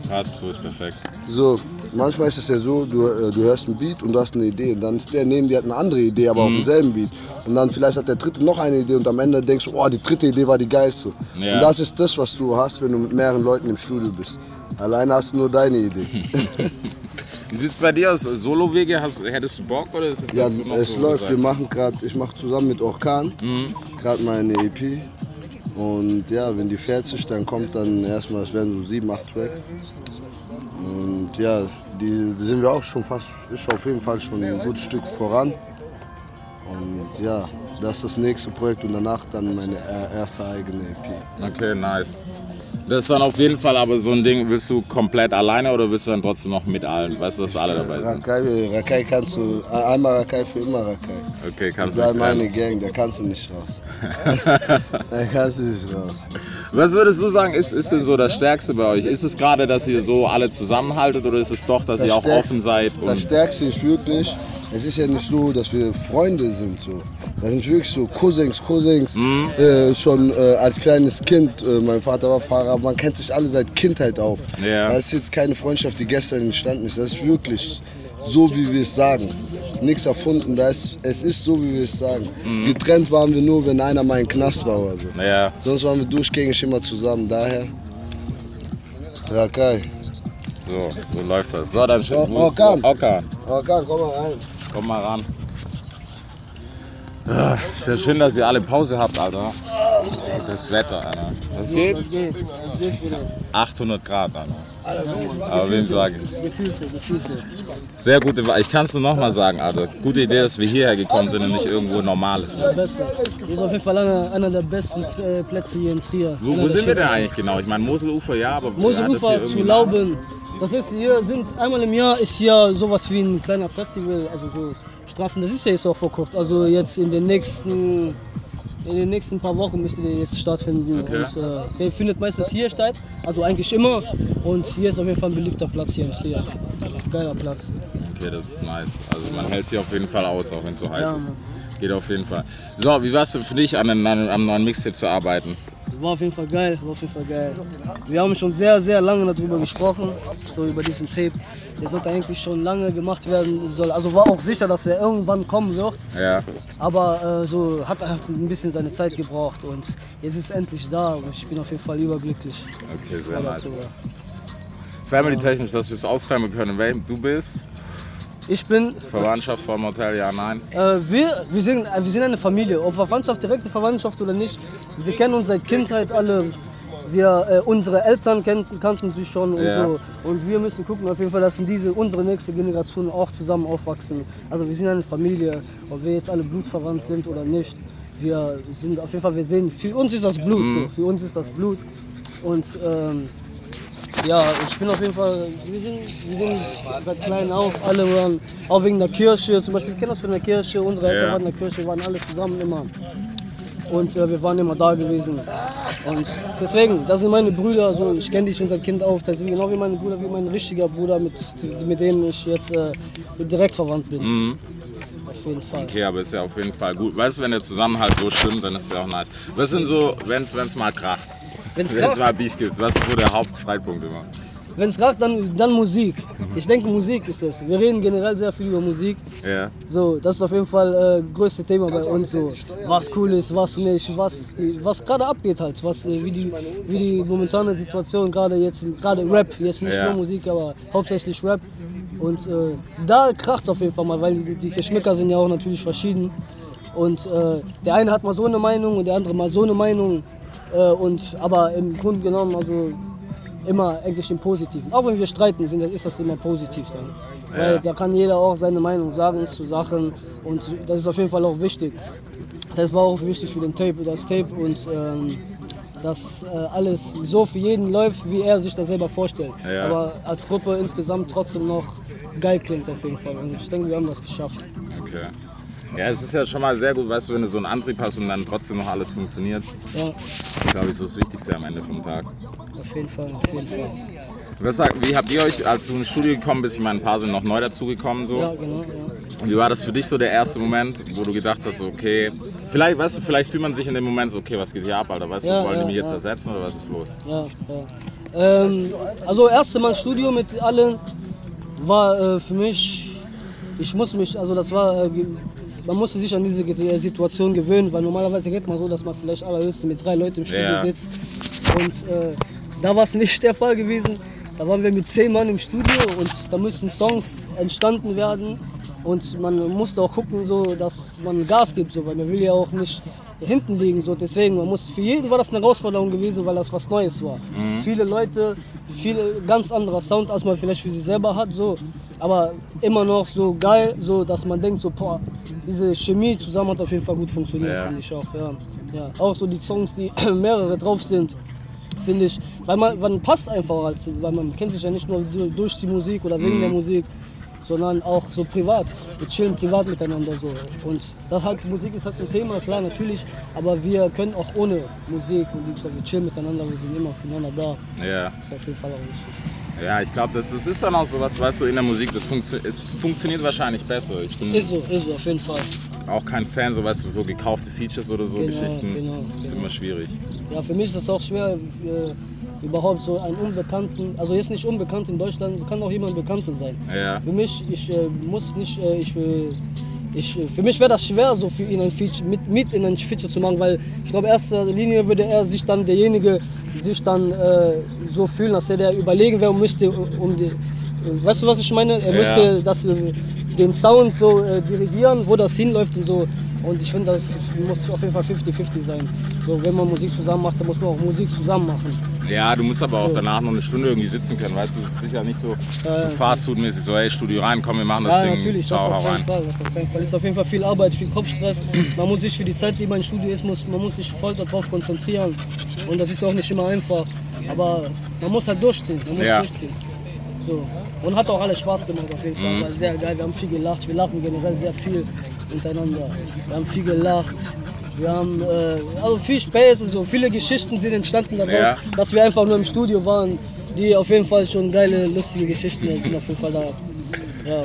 Speaker 1: Krass, so ist perfekt.
Speaker 8: So, manchmal ist es ja so, du, äh, du hörst einen Beat und du hast eine Idee und dann ist der neben dir hat eine andere Idee, aber auf
Speaker 1: Mhm.
Speaker 8: demselben Beat. Und dann vielleicht hat der dritte noch eine Idee und am Ende denkst du, oh, die dritte Idee war die geilste.
Speaker 1: Ja.
Speaker 8: Und das ist das, was du hast, wenn du mit mehreren Leuten im Studio bist. Alleine hast du nur deine Idee.
Speaker 1: Wie sieht's bei dir aus? Solo-Wege, hättest du Bock oder ist es
Speaker 8: ja, es läuft, wir machen gerade, ich mache zusammen mit Orkan
Speaker 1: Mhm.
Speaker 8: gerade meine EP. Und ja, wenn die fertig, dann kommt dann erstmal, es werden so sieben, acht Tracks. Und ja, die, die sind wir auch schon fast, ist auf jeden Fall schon ein gutes Stück voran. Und ja, das ist das nächste Projekt und danach dann meine erste eigene EP.
Speaker 1: Okay, nice. Das ist dann auf jeden Fall aber so ein Ding, willst du komplett alleine oder willst du dann trotzdem noch mit allen? Weißt du, dass alle dabei sind?
Speaker 8: Rakai, Rakai kannst du, einmal Rakai für immer Rakai.
Speaker 1: Okay,
Speaker 8: Das
Speaker 1: kannst du nicht
Speaker 8: meine. Gang, da kannst du nicht raus. Da kannst du nicht raus.
Speaker 1: Was würdest du sagen, ist, ist denn so das Stärkste bei euch? Ist es gerade, dass ihr so alle zusammenhaltet oder ist es doch, dass ihr auch offen seid?
Speaker 8: Das Stärkste ist wirklich, es ist ja nicht so, dass wir Freunde sind. So. Das sind wirklich so Cousins, Cousins.
Speaker 1: Mhm.
Speaker 8: Äh, schon äh, als kleines Kind, äh, mein Vater war Fahrer, man kennt sich alle seit Kindheit auf.
Speaker 1: Ja.
Speaker 8: Das ist jetzt keine Freundschaft, die gestern entstanden ist. Das ist wirklich so, wie wir es sagen. Nichts erfunden, das ist, es ist so, wie wir es sagen.
Speaker 1: Mhm.
Speaker 8: Getrennt waren wir nur, wenn einer mal im Knast war oder so.
Speaker 1: ja,
Speaker 8: Sonst waren wir durchgängig immer zusammen. Daher, Rakai.
Speaker 1: so, so läuft das. So, dann
Speaker 8: Okan.
Speaker 1: Okan.
Speaker 8: Rakai, komm mal rein.
Speaker 1: Komm mal ran. Ah, Ist ja schön, dass ihr alle Pause habt, Alter. Das Wetter, Alter. Was geht? 800 Grad, Alter. Aber wem sage ich?
Speaker 9: Gefühlte.
Speaker 1: Sehr gute Wahl. Ich kann es nur nochmal sagen, Alter. Gute Idee, dass wir hierher gekommen sind und nicht irgendwo Normales.
Speaker 9: Das Beste. Hier ist auf jeden Fall einer, einer der besten äh, Plätze hier in Trier.
Speaker 1: Wo, wo sind wir denn eigentlich genau? Ich meine, Moselufer, ja, aber
Speaker 9: Moselufer zu Lauben. Das ist hier sind einmal im Jahr ist hier sowas wie ein kleiner Festival, also so Straßen. Das ist ja jetzt auch verkauft. Also jetzt in den nächsten in den nächsten paar Wochen müsste der jetzt stattfinden.
Speaker 1: Okay.
Speaker 9: Und, äh, der findet meistens hier statt, also eigentlich immer. Und hier ist auf jeden Fall ein beliebter Platz hier in Trier. Geiler Platz.
Speaker 1: Okay, das ist nice. Also man hält sich auf jeden Fall aus, auch wenn es so heiß
Speaker 9: Ja,
Speaker 1: ist. Geht auf jeden Fall. So, wie war es denn für dich, an, den- an, am neuen Mixtape zu arbeiten?
Speaker 9: War auf jeden Fall geil, war auf jeden Fall geil. Wir haben schon sehr, sehr lange darüber gesprochen, so über diesen Tape. Der sollte eigentlich schon lange gemacht werden, soll. Also war auch sicher, dass er irgendwann kommen wird.
Speaker 1: Ja,
Speaker 9: Aber äh, so hat er halt ein bisschen seine Zeit gebraucht und jetzt ist es endlich da und ich bin auf jeden Fall überglücklich.
Speaker 1: okay, sehr nice.
Speaker 9: darüber.
Speaker 1: Family-technisch, dass wir es aufklären können, wer du bist.
Speaker 9: Ich bin,
Speaker 1: Verwandtschaft vom Hotel, ja, nein.
Speaker 9: äh, wir, wir, sind, äh, wir sind eine Familie, ob Verwandtschaft, direkte Verwandtschaft oder nicht. Wir kennen uns seit Kindheit alle. Wir, äh, unsere Eltern kannten, kannten sich schon und
Speaker 1: Ja.
Speaker 9: so. Und wir müssen gucken auf jeden Fall, dass diese, unsere nächste Generation auch zusammen aufwachsen. Also wir sind eine Familie, ob wir jetzt alle blutverwandt sind oder nicht. Wir sind auf jeden Fall, wir sehen, für uns ist das Blut,
Speaker 1: Mhm.
Speaker 9: so, für uns ist das Blut. Und ähm, ja, ich bin auf jeden Fall, wir sind, wir sind seit klein auf, alle waren, auch wegen der Kirche, zum Beispiel, ich kenne das von der Kirche, unsere Eltern
Speaker 1: Ja.
Speaker 9: waren in der Kirche, waren alle zusammen immer. Und äh, wir waren immer da gewesen. Und deswegen, das sind meine Brüder, so, ich kenne die schon seit Kind auf, das sind genau wie meine Brüder, wie mein richtiger Bruder, mit, mit dem ich jetzt äh, direkt verwandt bin,
Speaker 1: Mhm.
Speaker 9: Auf jeden Fall.
Speaker 1: Okay, aber ist ja auf jeden Fall gut. Weißt du, wenn der Zusammenhalt so stimmt, dann ist ja auch nice. Was sind so, wenn es mal kracht? Wenn es mal Beef gibt, was ist so der Hauptstreitpunkt immer?
Speaker 9: Wenn's kracht dann, dann Musik. Ich denke, Musik ist das. Wir reden generell sehr viel über Musik.
Speaker 1: Ja,
Speaker 9: So, das ist auf jeden Fall äh, größte Thema bei uns. So, was cool ist, was nicht, was, was gerade abgeht halt, was äh, wie die wie die momentane Situation gerade jetzt gerade Rap, jetzt nicht
Speaker 1: Ja.
Speaker 9: nur Musik, aber hauptsächlich Rap. Und äh, da kracht auf jeden Fall mal, weil die, die Geschmäcker sind ja auch natürlich verschieden. Und äh, der eine hat mal so eine Meinung und der andere mal so eine Meinung. Äh, und aber im Grunde genommen also immer eigentlich im Positiven. Auch wenn wir streiten, sind, ist das immer positiv dann. Weil
Speaker 1: Ja.
Speaker 9: da kann jeder auch seine Meinung sagen zu Sachen und das ist auf jeden Fall auch wichtig. Das war auch wichtig für den Tape, das Tape und ähm, dass äh, alles so für jeden läuft, wie er sich das selber vorstellt.
Speaker 1: Ja.
Speaker 9: Aber als Gruppe insgesamt trotzdem noch geil klingt auf jeden Fall. Und ich denke, wir haben das geschafft.
Speaker 1: okay. Ja, es ist ja schon mal sehr gut, weißt du, wenn du so einen Antrieb hast und dann trotzdem noch alles funktioniert.
Speaker 9: Ja,
Speaker 1: Das glaube ich so das Wichtigste am Ende vom Tag.
Speaker 9: auf jeden Fall, auf jeden Fall.
Speaker 1: Was sagt, wie habt ihr euch, als du ins Studio gekommen bist, ich meine, ein paar sind noch neu dazugekommen so.
Speaker 9: Ja, genau. Ja.
Speaker 1: Wie war das für dich so der erste Moment, wo du gedacht hast, okay, vielleicht, weißt du, vielleicht fühlt man sich in dem Moment so, okay, was geht hier ab, Alter, weißt
Speaker 9: Ja,
Speaker 1: du, wollen die
Speaker 9: ja,
Speaker 1: mich jetzt ersetzen oder was ist los?
Speaker 9: Ja, ja. Ähm, also erste Mal Studio mit allen war äh, für mich, ich muss mich, also das war, äh, man musste sich an diese Situation gewöhnen, weil normalerweise geht man so, dass man vielleicht allerhöchstens mit drei Leuten im Studio
Speaker 1: Ja.
Speaker 9: sitzt und äh, da war es nicht der Fall gewesen.
Speaker 6: Da waren wir mit zehn Mann im Studio und da müssen Songs entstanden werden. Und man musste auch gucken, so, dass man Gas gibt, so, weil man will ja auch nicht hinten liegen. So. Deswegen, man muss, für jeden war das eine Herausforderung gewesen, weil das was Neues war. Viele Leute, viele ganz anderer Sound, als man vielleicht für sich selber hat. So. Aber immer noch so geil, so, dass man denkt, so, boah, diese Chemie zusammen hat auf jeden Fall gut funktioniert,
Speaker 1: Ja.
Speaker 6: finde ich auch. Ja. Ja. Auch so die Songs, die mehrere drauf sind, finde ich, weil man, man passt einfach, als, weil man kennt sich ja nicht nur du- durch die Musik oder wegen
Speaker 1: Mhm.
Speaker 6: der Musik, sondern auch so privat. Wir chillen privat miteinander so. Und das halt, Musik ist halt ein Thema, klar, natürlich, aber wir können auch ohne Musik und wir chillen miteinander, wir sind immer füreinander da.
Speaker 1: Ja.
Speaker 6: Das ist auf jeden Fall auch wichtig.
Speaker 1: Ja, ich glaube, das, das ist dann auch sowas, weißt du, in der Musik, das funktio es funktioniert wahrscheinlich besser. Ich bin
Speaker 6: Ist so, ist so, auf jeden Fall.
Speaker 1: auch kein Fan, so weißt du, so gekaufte Features oder so
Speaker 6: Genau,
Speaker 1: Geschichten.
Speaker 6: genau,
Speaker 1: ist
Speaker 6: genau.
Speaker 1: immer schwierig.
Speaker 6: Ja, für mich ist es auch schwer, äh, überhaupt so einen Unbekannten, also jetzt nicht unbekannt in Deutschland, kann auch jemand Bekannter sein.
Speaker 1: Ja.
Speaker 6: Für mich, ich äh, muss nicht, äh, ich, äh, ich, für mich wäre das schwer, so für ihn ein Feature, mit, mit in ein Feature zu machen, weil ich glaube, in erster Linie würde er sich dann derjenige sich dann äh, so fühlen, dass er der überlegen wäre und müsste um die, weißt du, was ich meine? Er
Speaker 1: Ja.
Speaker 6: müsste das, äh, den Sound so äh, dirigieren, wo das hinläuft und so. Und ich finde, das muss auf jeden Fall 50-50 sein. So, wenn man Musik zusammen macht, dann muss man auch Musik zusammen machen.
Speaker 1: Ja, du musst aber auch
Speaker 6: So.
Speaker 1: danach noch eine Stunde irgendwie sitzen können, weißt du, es ist sicher nicht so,
Speaker 6: Ja,
Speaker 1: so. Fastfood-mäßig, so, hey, Studio rein, komm, wir machen das
Speaker 6: Ja,
Speaker 1: Ding,
Speaker 6: natürlich, das
Speaker 1: ciao, hau
Speaker 6: auf
Speaker 1: rein.
Speaker 6: Fall. Das auf keinen Fall. Ist auf jeden Fall viel Arbeit, viel Kopfstress. Man muss sich für die Zeit, die man im Studio ist, muss, man muss sich voll darauf konzentrieren. Und das ist auch nicht immer einfach. Aber man muss halt durchziehen. Man muss
Speaker 1: Ja.
Speaker 6: durchziehen. So. Und hat auch alles Spaß gemacht auf jeden Fall.
Speaker 1: Mhm.
Speaker 6: War sehr geil. Wir haben viel gelacht. Wir lachen generell sehr viel untereinander. Wir haben viel gelacht. Wir haben äh, also viel Spaß und so. Viele Geschichten sind entstanden daraus,
Speaker 1: Ja.
Speaker 6: dass wir einfach nur im Studio waren, die auf jeden Fall schon geile, lustige Geschichten sind auf jeden Fall da. Ja.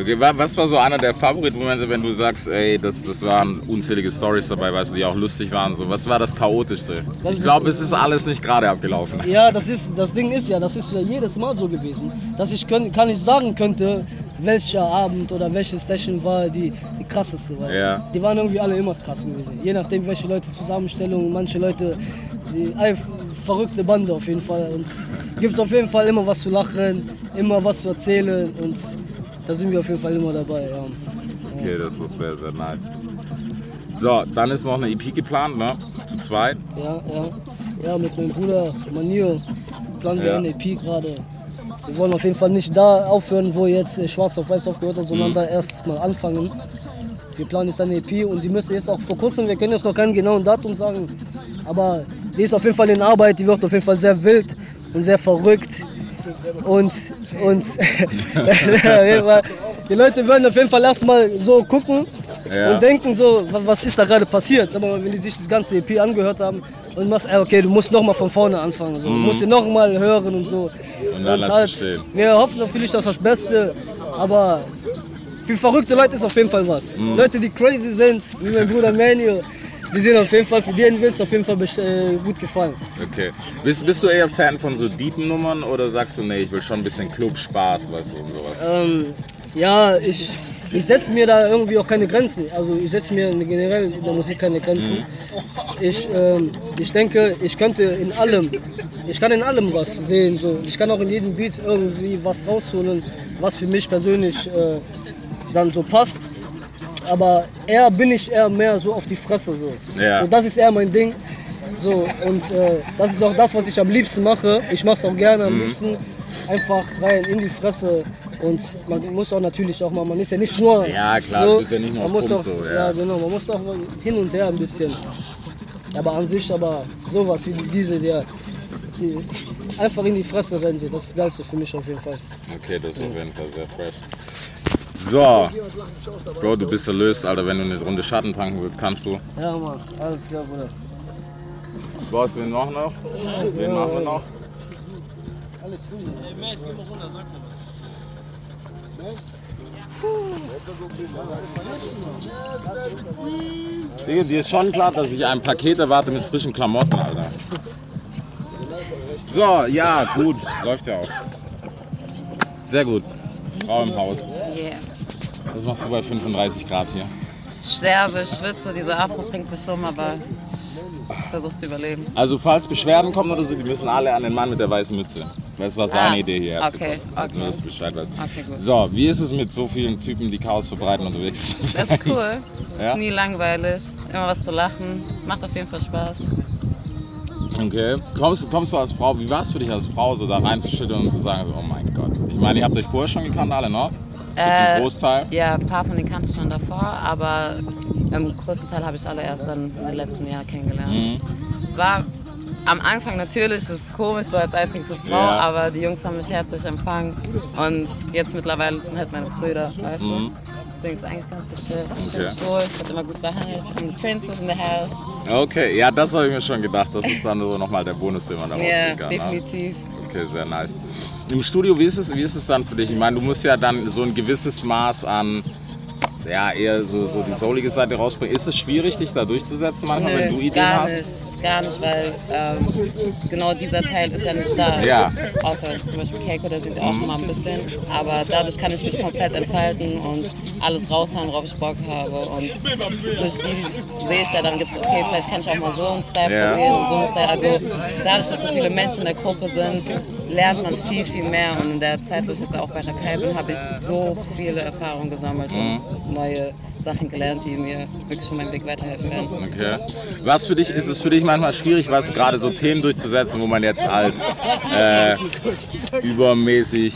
Speaker 1: Okay, wa- was war so einer der Favoritmomente, wenn du sagst, ey, das, das waren unzählige Stories dabei, weißt du, die auch lustig waren, so, was war das Chaotischste?
Speaker 6: Das
Speaker 1: Ich glaube, es ist alles nicht gerade abgelaufen.
Speaker 6: Ja, das ist das Ding ist ja, das ist ja jedes Mal so gewesen, dass ich können, kann nicht sagen könnte, welcher Abend oder welche Session war die, die krasseste.
Speaker 1: Ja.
Speaker 6: Die waren irgendwie alle immer krass gewesen. Je nachdem welche Leute Zusammenstellung, manche Leute die verrückte Bande auf jeden Fall und gibt's auf jeden Fall immer was zu lachen, immer was zu erzählen und da sind wir auf jeden Fall immer dabei, ja.
Speaker 1: Okay, das ist sehr, sehr nice. So, dann ist noch eine EP geplant, ne? Zu zweit.
Speaker 6: Ja, ja. Ja, mit meinem Bruder Manio planen wir
Speaker 1: Ja.
Speaker 6: eine EP gerade. Wir wollen auf jeden Fall nicht da aufhören, wo jetzt äh, Schwarz auf Weiß aufgehört hat, sondern
Speaker 1: Mhm.
Speaker 6: da erst mal anfangen. Wir planen jetzt eine EP und die müsste jetzt auch vor kurzem, wir können jetzt noch kein genauen Datum sagen, aber die ist auf jeden Fall in Arbeit, die wird auf jeden Fall sehr wild und sehr verrückt. Und, und die Leute werden auf jeden Fall erstmal so gucken
Speaker 1: Ja.
Speaker 6: und denken so, wa- was ist da gerade passiert? Aber wenn die sich das ganze EP angehört haben und machst, ey, okay, du musst nochmal von vorne anfangen, so. du
Speaker 1: Mhm.
Speaker 6: musst ihn nochmal hören und so.
Speaker 1: Und dann lass stehen.
Speaker 6: Wir hoffen natürlich, dass das Beste, aber für verrückte Leute ist auf jeden Fall was.
Speaker 1: Mhm.
Speaker 6: Leute, die crazy sind, wie mein Bruder Manuel, die sind auf jeden Fall, für denen wird es auf jeden Fall äh, gut gefallen.
Speaker 1: Okay. Bist, bist du eher Fan von so deepen Nummern oder sagst du, nee, ich will schon ein bisschen Club, Spaß, weißt du, und sowas?
Speaker 6: Ähm, ja, ich, ich setze mir da irgendwie auch keine Grenzen. Also ich setze mir generell in der Musik keine Grenzen. Ich, ähm, ich denke, ich könnte in allem, ich kann in allem was sehen. So. Ich kann auch in jedem Beat irgendwie was rausholen, was für mich persönlich äh, dann so passt. Aber eher bin ich eher mehr so auf die Fresse so.
Speaker 1: Ja.
Speaker 6: so das ist eher mein Ding. So, und äh, das ist auch das, was ich am liebsten mache. Ich mache es auch gerne am
Speaker 1: Mhm.
Speaker 6: liebsten. Einfach rein in die Fresse. Und man muss auch natürlich auch mal, man ist ja nicht nur.
Speaker 1: Ja, klar, du bist ja nicht nur
Speaker 6: man muss auch,
Speaker 1: so, ja.
Speaker 6: ja. genau, man muss auch hin und her ein bisschen. Aber an sich, aber sowas wie diese, der die einfach in die Fresse rennen, so, das ist das Geilste für mich auf jeden Fall.
Speaker 1: Okay, das ist auf jeden Fall sehr fresh. So, Bro, du bist erlöst, Alter. Wenn du eine Runde Schatten tanken willst, kannst du.
Speaker 6: Ja, Mann, alles klar, Bruder.
Speaker 1: Boss, wen noch noch? Wen machen wir noch?
Speaker 6: Alles gut. Ey, Mace, geh mal runter, sag mal.
Speaker 1: Digga, dir ist schon klar, dass ich ein Paket erwarte mit frischen Klamotten, Alter. So, ja, gut. Läuft ja auch. Sehr gut. Frau im Haus.
Speaker 10: Yeah.
Speaker 1: Was machst du bei 35 Grad hier?
Speaker 10: sterbe, schwitze, dieser Afro bringt mich um, aber ich versuche zu überleben.
Speaker 1: Also falls Beschwerden kommen oder so, die müssen alle an den Mann mit der weißen Mütze. Das war seine
Speaker 10: Ah,
Speaker 1: Idee hier.
Speaker 10: okay,
Speaker 1: herzukommen. Nur, dass du
Speaker 10: okay.
Speaker 1: Bescheid weißt.
Speaker 10: Okay, gut.
Speaker 1: So, wie ist es mit so vielen Typen, die Chaos verbreiten unterwegs?
Speaker 10: Das ist cool.
Speaker 1: Ja?
Speaker 10: ist nie langweilig. Immer was zu lachen. Macht auf jeden Fall Spaß.
Speaker 1: Okay. Kommst, kommst du als Frau, wie war es für dich als Frau, so da reinzuschütteln und zu sagen, so, oh mein Gott. Ich meine, ihr habt euch vorher schon gekannt, alle, ne?
Speaker 10: Äh,
Speaker 1: zum Großteil.
Speaker 10: Ja, ein paar von denen kannte ich schon davor, aber im größten Teil habe ich alle erst dann in den letzten Jahren kennengelernt.
Speaker 1: Mhm.
Speaker 10: War am Anfang natürlich, das ist komisch, so als einzigste Frau,
Speaker 1: Ja.
Speaker 10: aber die Jungs haben mich herzlich empfangen und jetzt mittlerweile sind halt meine Brüder, weißt
Speaker 1: Mhm.
Speaker 10: du? Deswegen ist es eigentlich ganz bin
Speaker 1: Okay.
Speaker 10: stolz, ich werde immer gut behandelt, I'm princess in the house.
Speaker 1: Okay, ja, das habe ich mir schon gedacht. Das ist dann so nochmal der Bonus, den man da
Speaker 10: Ja,
Speaker 1: rausziehen kann. Ne?
Speaker 10: definitiv.
Speaker 1: Okay, sehr nice. Im Studio, wie ist es, wie ist es dann für dich? Ich meine, du musst ja dann so ein gewisses Maß an, ja, eher so, so die soulige Seite rausbringen. Ist es schwierig, dich da durchzusetzen manchmal, wenn du Ideen
Speaker 10: gar
Speaker 1: hast?
Speaker 10: Nicht, gar nicht, weil ähm, genau dieser Teil ist ja nicht da.
Speaker 1: Ja.
Speaker 10: Außer zum Beispiel Keiko, der sieht ja auch immer ein bisschen. Aber dadurch kann ich mich komplett entfalten und alles raushauen, worauf ich Bock habe. Und durch die sehe ich ja, dann gibt es, okay, vielleicht kann ich auch mal so einen Style
Speaker 1: Ja.
Speaker 10: probieren und so einen Style. Also dadurch, dass so viele Menschen in der Gruppe sind, lernt man viel, viel mehr. Und in der Zeit, wo ich jetzt auch bei Rakai bin, habe ich so viele Erfahrungen gesammelt
Speaker 1: Mhm.
Speaker 10: Und neue Sachen gelernt, die mir wirklich schon meinen Weg weiterhelfen werden.
Speaker 1: Okay. Was für dich, ist es für dich manchmal schwierig, was gerade so Themen durchzusetzen, wo man jetzt als äh, übermäßig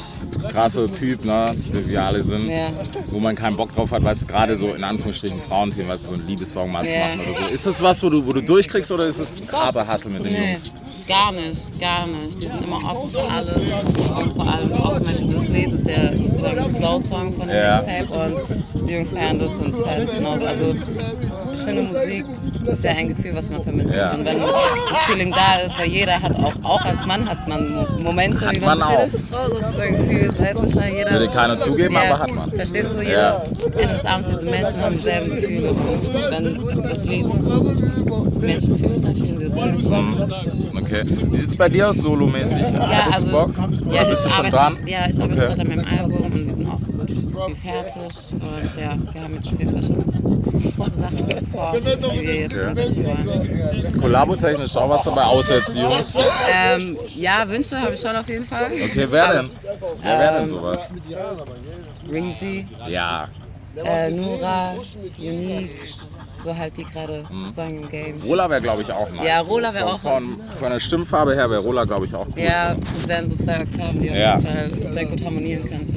Speaker 1: krasser Typ, ne, wie wir alle sind,
Speaker 10: Ja.
Speaker 1: wo man keinen Bock drauf hat, du, gerade so in Anführungsstrichen Frauenthemen, du, so einen Liebessong mal zu
Speaker 10: Ja.
Speaker 1: machen oder so. Ist das was, wo du, wo du durchkriegst oder ist es ein harter Hassel mit den
Speaker 10: Nee,
Speaker 1: Jungs?
Speaker 10: gar nicht, gar nicht. Die sind immer offen für alles. Und vor allem auch zum Beispiel das Lied ist sozusagen ein Slow-Song von dem
Speaker 1: Ja.
Speaker 10: Mixtape und die Jungs feiern das und ich feiere das genauso. Also ich finde Musik ist ja ein Gefühl, was man vermittelt.
Speaker 1: Ja.
Speaker 10: Und wenn das Feeling da ist, weil jeder hat auch, auch als Mann hat man Momente,
Speaker 1: Hat
Speaker 10: wie man
Speaker 1: man
Speaker 10: sich jede Frau sozusagen fühlt. Weißt du, schon jeder.
Speaker 1: Würde keiner zugeben, aber hat man.
Speaker 10: Verstehst du,
Speaker 1: Ja.
Speaker 10: jeder, Ende des Abends, diese Menschen haben dieselben Gefühle. Und wenn das Lied Menschen fühlt, dann fühlen sie es wirklich.
Speaker 1: Mhm. Okay. Wie sieht's bei dir aus, solomäßig?
Speaker 10: Ja,
Speaker 1: Hättest
Speaker 10: also,
Speaker 1: du Bock?
Speaker 10: ja,
Speaker 1: Oder bist du
Speaker 10: ich
Speaker 1: schon
Speaker 10: arbeite,
Speaker 1: dran?
Speaker 10: Ja, ich arbeite
Speaker 1: Okay.
Speaker 10: gerade an meinem Album und wir sind auch so gut wie fertig. Und ja, wir haben jetzt auf schon große Sachen vor, die wir jetzt
Speaker 1: Okay.
Speaker 10: umsetzen wollen.
Speaker 1: Kollabo-technisch auch was dabei, die Jungs?
Speaker 10: Ähm, ja, Wünsche habe ich schon auf jeden Fall.
Speaker 1: Okay, wer denn? Wer wäre denn
Speaker 10: Ähm,
Speaker 1: sowas?
Speaker 10: Reezy,
Speaker 1: Ja.
Speaker 10: äh, Nura, Unique, so halt die gerade
Speaker 1: Mhm.
Speaker 10: sagen im Game.
Speaker 1: Rola wäre, glaube ich, auch nice.
Speaker 10: Ja, Rola wäre
Speaker 1: Von-
Speaker 10: auch-
Speaker 1: Von, von der Stimmfarbe her wäre Rola, glaube ich, auch cool.
Speaker 10: Ja, das wären so zwei Oktaven, die auf
Speaker 1: Ja.
Speaker 10: jeden Fall sehr gut harmonieren könnten.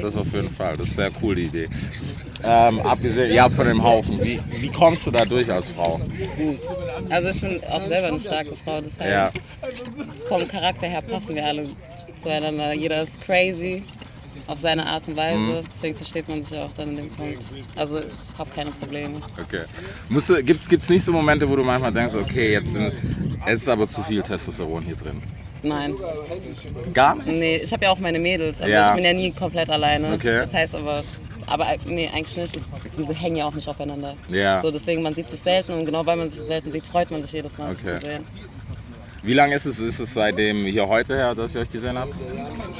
Speaker 1: Das auf jeden Fall. Das ist sehr cool, die Idee. Ähm, abgesehen, ja, von dem Haufen. Wie, wie kommst du da durch als Frau?
Speaker 10: Gut. Also ich bin auch selber eine starke Frau, das heißt,
Speaker 1: Ja.
Speaker 10: vom Charakter her passen wir alle zueinander. Jeder ist crazy auf seine Art und Weise,
Speaker 1: Mhm.
Speaker 10: deswegen versteht man sich ja auch dann in dem Punkt. Also ich habe keine Probleme.
Speaker 1: Okay. Gibt's, gibt's nicht so Momente, wo du manchmal denkst, okay, jetzt, sind, jetzt ist aber zu viel Testosteron hier drin?
Speaker 10: Nein,
Speaker 1: Gar nicht?
Speaker 10: nee, ich habe ja auch meine Mädels, also
Speaker 1: Ja.
Speaker 10: ich bin ja nie komplett alleine.
Speaker 1: Okay.
Speaker 10: Das heißt aber, aber nee, eigentlich nicht, es- diese hängen ja auch nicht aufeinander.
Speaker 1: Ja.
Speaker 10: So, deswegen, man sieht sich selten und genau weil man sich selten sieht, freut man sich jedes Mal, sich
Speaker 1: Okay.
Speaker 10: zu sehen.
Speaker 1: Wie lange ist es? Ist es seitdem hier heute her, dass ihr euch gesehen habt?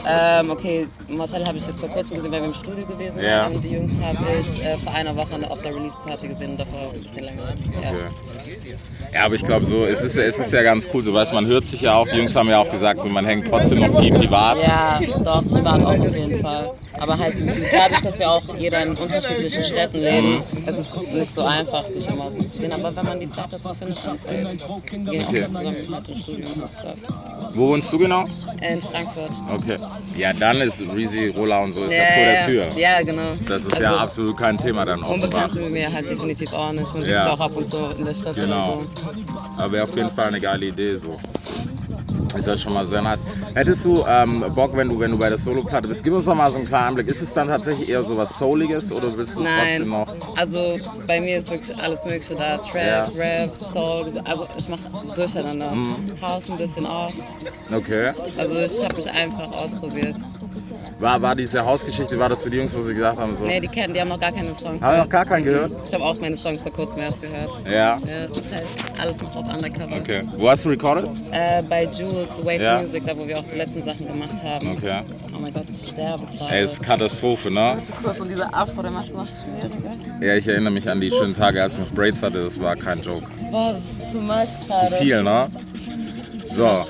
Speaker 10: Ähm, okay, Marcel habe ich jetzt vor kurzem gesehen, weil wir im Studio gewesen
Speaker 1: Ja.
Speaker 10: waren. Und die Jungs habe ich äh, vor einer Woche auf der Release-Party gesehen und davor ein bisschen länger. Ja.
Speaker 1: Okay. Ja, aber ich glaube so, es ist, es ist ja ganz cool, so weißt man hört sich ja auch, die Jungs haben ja auch gesagt, so man hängt trotzdem noch viel privat.
Speaker 10: Ja, doch, privat auch auf jeden Fall. Aber halt dadurch, dass wir auch jeder in unterschiedlichen Städten leben, es ist nicht so einfach, sich immer so zu sehen. Aber wenn man die Zeit dazu findet, dann safe. Wir gehen auch
Speaker 1: Okay.
Speaker 10: zusammen halt ins Studio und.
Speaker 1: Wo wohnst du genau?
Speaker 10: In Frankfurt.
Speaker 1: Okay. Ja, dann ist Reezy, Rola und so ist ja,
Speaker 10: Ja,
Speaker 1: vor der
Speaker 10: ja,
Speaker 1: Tür.
Speaker 10: Ja, genau.
Speaker 1: Das ist ja
Speaker 10: Also,
Speaker 1: absolut kein Thema dann offenbar.
Speaker 10: Unbekannt sind wir halt definitiv auch nicht. Man sieht
Speaker 1: Ja.
Speaker 10: sich auch ab und zu in der Stadt
Speaker 1: Genau.
Speaker 10: oder so.
Speaker 1: Aber wäre auf jeden Fall eine geile Idee so. Ist ja schon mal sehr nice. Hättest du ähm, Bock, wenn du, wenn du bei der Solo-Platte bist, gib uns doch mal so einen kleinen Einblick. Ist es dann tatsächlich eher so was Souliges oder willst du trotzdem
Speaker 10: Nein,
Speaker 1: noch.
Speaker 10: also bei mir ist wirklich alles Mögliche da. Trap,
Speaker 1: Ja.
Speaker 10: Rap, Soul, also ich mache durcheinander.
Speaker 1: Mhm.
Speaker 10: House ein bisschen auch.
Speaker 1: Okay.
Speaker 10: Also ich habe mich einfach ausprobiert.
Speaker 1: War, war diese Hausgeschichte, war das für die Jungs, wo sie gesagt haben, so.
Speaker 10: Nee, die kennen, die haben noch gar keine Songs.
Speaker 1: Haben noch gar keinen gehört?
Speaker 10: Ich habe auch meine Songs vor kurzem erst gehört.
Speaker 1: Ja.
Speaker 10: Ja, das heißt, alles noch auf Undercover.
Speaker 1: Okay. Wo hast du recorded?
Speaker 10: Äh, bei Jules Wave
Speaker 1: Ja.
Speaker 10: Music, da wo wir auch die letzten Sachen gemacht haben.
Speaker 1: Okay.
Speaker 10: Oh mein Gott, ich sterbe gerade.
Speaker 1: Ey, ist Katastrophe, ne?
Speaker 10: kurz und dieser Afro, der macht es noch schwieriger.
Speaker 1: Ja, ich erinnere mich an die schönen Tage, als ich noch Braids hatte, das war kein Joke.
Speaker 10: Boah, das ist zu much
Speaker 1: Zu
Speaker 10: gerade.
Speaker 1: viel, ne? So.
Speaker 10: Ja.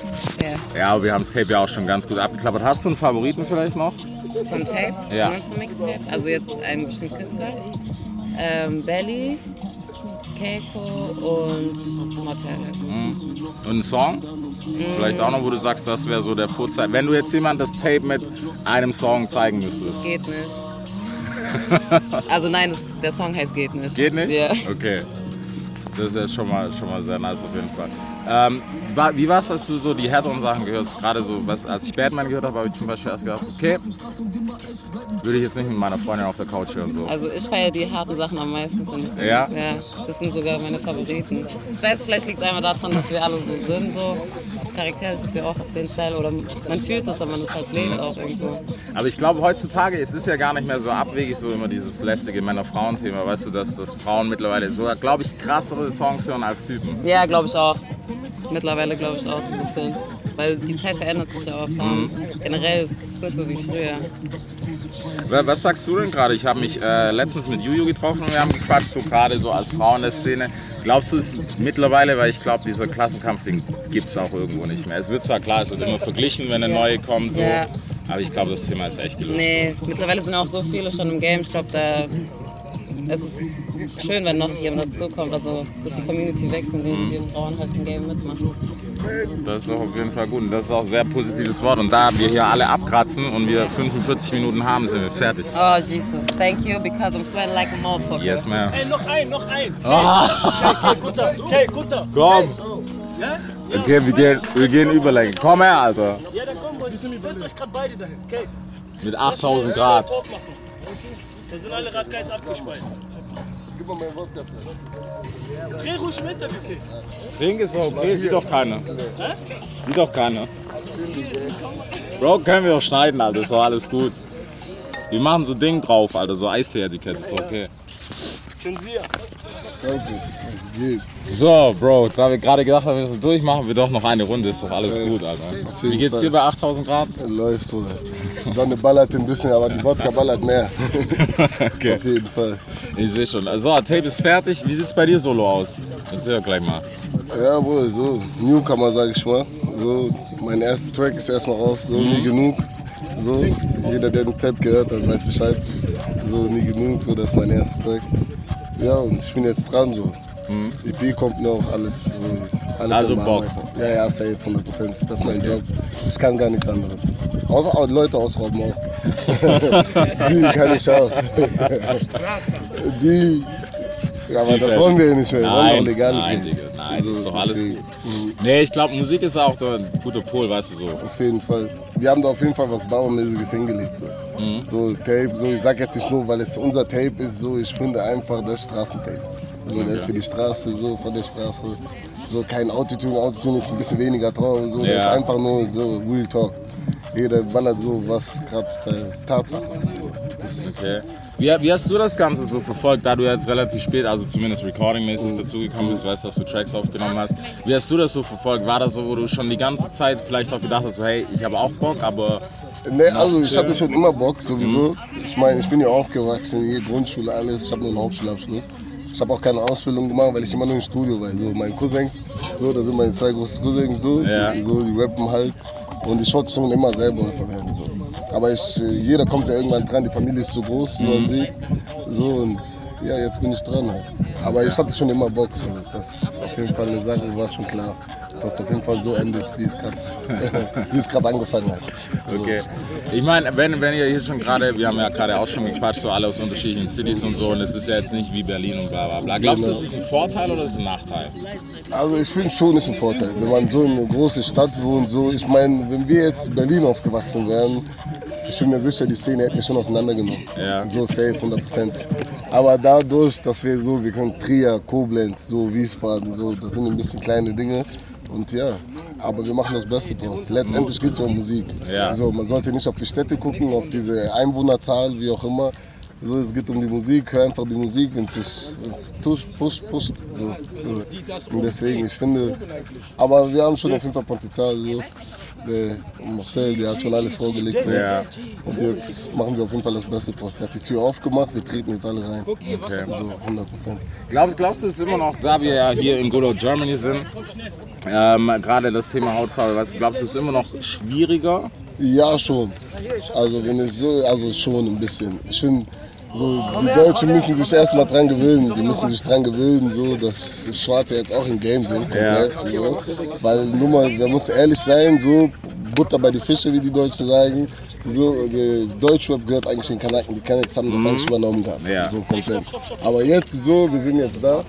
Speaker 1: Ja, aber wir haben das Tape ja auch schon ganz gut abgeklappert. Hast du einen Favoriten vielleicht noch?
Speaker 10: Vom Tape,
Speaker 1: Ja.
Speaker 10: von unserem Mixtape. Also jetzt einen bestimmten Künstler. Ähm, Belly, Keiko und Motel.
Speaker 1: Mhm. Und ein Song? Vielleicht auch noch, wo du sagst, das wäre so der Vorzeit. Wenn du jetzt jemand das Tape mit einem Song zeigen müsstest.
Speaker 10: Geht nicht. Also nein, das, der Song heißt Geht nicht.
Speaker 1: Geht nicht?
Speaker 10: Ja.
Speaker 1: Okay. Das ist ja schon mal, schon mal sehr nice auf jeden Fall. Ähm, war, wie war es, als du so die härteren Sachen gehört hast? Gerade so, was, als ich Batman gehört habe, habe ich zum Beispiel erst gedacht, okay, würde ich jetzt nicht mit meiner Freundin auf der Couch hören. So.
Speaker 10: Also ich feiere die harten Sachen am meisten, finde ich.
Speaker 1: Ja?
Speaker 10: Ja, das sind sogar meine Favoriten. Ich weiß, vielleicht liegt es einmal daran, dass wir alle so sind, so charakterisch ist wir auch auf den Style oder man fühlt das, wenn man das halt lebt auch irgendwo.
Speaker 1: Aber ich glaube, heutzutage es ist ja gar nicht mehr so abwegig, so immer dieses lästige Männer-Frauen-Thema. Weißt du, dass, dass Frauen mittlerweile sogar, glaube ich, krassere Songs hören als Typen.
Speaker 10: Ja, glaube ich auch. Mittlerweile glaube ich auch ein bisschen. Weil die Zeit verändert sich ja auch. Ähm, generell nicht so wie früher.
Speaker 1: Wa- Was sagst du denn gerade? Ich habe mich äh, letztens mit Juju getroffen und wir haben gequatscht, so gerade so als Frau in der Szene. Glaubst du es mittlerweile, weil ich glaube, dieser Klassenkampf-Ding gibt es auch irgendwo nicht mehr. Es wird zwar klar, es wird immer verglichen, wenn eine neue kommt, so,
Speaker 10: Ja.
Speaker 1: aber ich glaube, das Thema ist echt gelöst.
Speaker 10: Nee, mittlerweile sind auch so viele schon im Game. Ich glaube, da es ist schön, wenn noch jemand dazukommt. Also, dass die Community wächst und
Speaker 1: Mhm.
Speaker 10: die, die Frauen halt im Game mitmachen.
Speaker 1: Das ist doch auf jeden Fall gut und das ist auch ein sehr positives Wort. Und da wir hier alle abkratzen und wir 45 Minuten haben, sind wir fertig.
Speaker 10: Oh, Jesus. Thank you, because I'm sweating like a motherfucker.
Speaker 1: Yes, ma'am.
Speaker 6: Ey, noch ein, noch ein.
Speaker 1: Ah.
Speaker 6: Okay, guter, okay, guter.
Speaker 1: Komm!
Speaker 6: Ja?
Speaker 1: Okay, wir gehen, wir gehen Überlänge. Komm her, Alter.
Speaker 6: Ja, dann komm, Leute. Setzt euch gerade beide dahin, okay?
Speaker 1: Mit 8000 Grad.
Speaker 6: Da sind alle Radgeist abgespeist.
Speaker 11: Gib mal mein Wodkaflasche.
Speaker 6: Dreh ruhig mit, okay?
Speaker 1: Trink ist doch okay, sieht doch keiner. Sieht doch keiner. Bro, können wir doch schneiden, Alter, ist doch alles gut. Wir machen so Ding drauf, Alter, so Eistee-Etikett, ist doch okay.
Speaker 6: Zensier.
Speaker 11: Danke, es geht.
Speaker 1: So, Bro, da wir gerade gedacht haben, wir sind durch, machen wir doch noch eine Runde, ist doch alles gut, Alter. Wie geht's dir bei 8000 Grad?
Speaker 11: Läuft, Bruder. Die Sonne ballert ein bisschen, aber die Wodka ballert mehr.
Speaker 1: okay,
Speaker 11: Auf jeden Fall.
Speaker 1: ich sehe schon. So, Tape ist fertig. Wie sieht's bei dir solo aus? Erzähl doch gleich mal.
Speaker 11: Ja, wohl, so Newcomer, sag ich mal. So, mein erster Track ist erstmal raus, so nie genug. So, jeder, der den Tape gehört hat, weiß Bescheid. So, nie genug, so, das ist mein erster Track. Ja, und ich bin jetzt dran, so.
Speaker 1: Mhm.
Speaker 11: EP kommt noch, alles, so, alles
Speaker 1: Also Bock.
Speaker 11: Ja, ja, safe, 100%. Das ist mein Job. Ich kann gar nichts anderes. Außer auch Leute ausrauben auch. Die kann ich auch. Die. Ja, aber das wollen wir ja nicht mehr. Wir wollen doch legales
Speaker 1: nein,
Speaker 11: Geld.
Speaker 1: Digga, nein, ist doch alles
Speaker 11: deswegen.
Speaker 1: gut.
Speaker 11: Mhm.
Speaker 1: Nee, ich glaube, Musik ist auch ein guter Pol, weißt du so.
Speaker 11: Auf jeden Fall. Wir haben da auf jeden Fall was Baumäßiges hingelegt. So.
Speaker 1: Mhm.
Speaker 11: so Tape, so ich sag jetzt nicht nur, weil es unser Tape ist, so ich finde einfach das Straßentape. So, das ist für die Straße, so von der Straße. So kein Autotune, Autotune ist ein bisschen weniger drauf, so das
Speaker 1: Ja.
Speaker 11: ist einfach nur so Real Talk. Jeder ballert so was gerade Tatsache.
Speaker 1: Okay. Wie, wie hast du das Ganze so verfolgt, da du jetzt relativ spät, also zumindest recordingmäßig
Speaker 11: Mhm.
Speaker 1: dazugekommen bist, weißt, dass du Tracks aufgenommen hast. Wie hast du das so verfolgt? War das so, wo du schon die ganze Zeit vielleicht auch gedacht hast, so, hey, ich habe auch Bock, aber
Speaker 11: Ne, also ich hatte schon immer Bock sowieso. Ich meine, ich bin ja aufgewachsen, hier Grundschule, alles. Ich habe nur einen Hauptschulabschluss. Ich habe auch keine Ausbildung gemacht, weil ich immer nur im Studio war. So meine Cousins, so, da sind meine zwei großen Cousins so,
Speaker 1: Ja.
Speaker 11: die, so, die rappen halt. Und ich wollte schon immer selber Rapper werden. So. Aber ich, äh, jeder kommt ja irgendwann dran, die Familie ist so groß, wie
Speaker 1: Mhm.
Speaker 11: man sieht. So und ja, jetzt bin ich dran halt. Aber ich hatte schon immer Bock. So. Das ist auf jeden Fall eine Sache, war schon klar. Dass es auf jeden Fall so endet, wie es gerade wie es gerade angefangen hat. So.
Speaker 1: okay. Ich meine, wenn, wenn ihr hier schon gerade, wir haben ja gerade auch schon gequatscht, so alle aus unterschiedlichen Cities und so, und es ist ja jetzt nicht wie Berlin und bla bla bla. Glaubst du, es ist ein Vorteil oder ist es ein Nachteil?
Speaker 11: Also ich finde schon ist ein Vorteil, wenn man so in einer großen Stadt wohnt. So, ich meine, wenn wir jetzt in Berlin aufgewachsen wären, ich bin mir sicher, die Szene hätte mich schon auseinandergenommen.
Speaker 1: Ja.
Speaker 11: So safe, 100%. Aber dadurch, dass wir so, wir können Trier, Koblenz, so Wiesbaden, so, das sind ein bisschen kleine Dinge. Und ja, aber wir machen das Beste draus. Letztendlich geht es um Musik.
Speaker 1: Ja.
Speaker 11: Also man sollte nicht auf die Städte gucken, auf diese Einwohnerzahl, wie auch immer. So, es geht um die Musik, hör einfach die Musik, wenn es sich pusht, pusht. So, so. Und deswegen, ich finde, aber wir haben schon auf jeden Fall Potenzial. So. Der Marcel, der hat schon alles vorgelegt für uns.
Speaker 1: Ja.
Speaker 11: Und jetzt machen wir auf jeden Fall das Beste draus. Der hat die Tür aufgemacht, wir treten jetzt alle rein.
Speaker 1: Okay.
Speaker 11: So, 100 Prozent.
Speaker 1: Glaubst, glaubst du, es ist immer noch, da wir ja hier in Good Old Germany sind, ähm, gerade das Thema Hautfarbe, was, glaubst du, es ist immer noch schwieriger?
Speaker 11: Ja, schon. Also wenn es so, also schon ein bisschen. Ich finde, so, die Deutschen müssen sich erstmal dran gewöhnen. Die müssen sich dran gewöhnen, so, dass Schwarze jetzt auch im Game sind.
Speaker 1: Ja.
Speaker 11: komplett, So. Weil nur mal, man muss ehrlich sein, so Butter bei die Fische, wie die Deutschen sagen. So, Deutschrap gehört eigentlich den Kanaken. Die Kanaks haben das eigentlich übernommen gehabt.
Speaker 1: Mhm. Ja.
Speaker 11: So komplett. Aber jetzt so, wir sind jetzt da.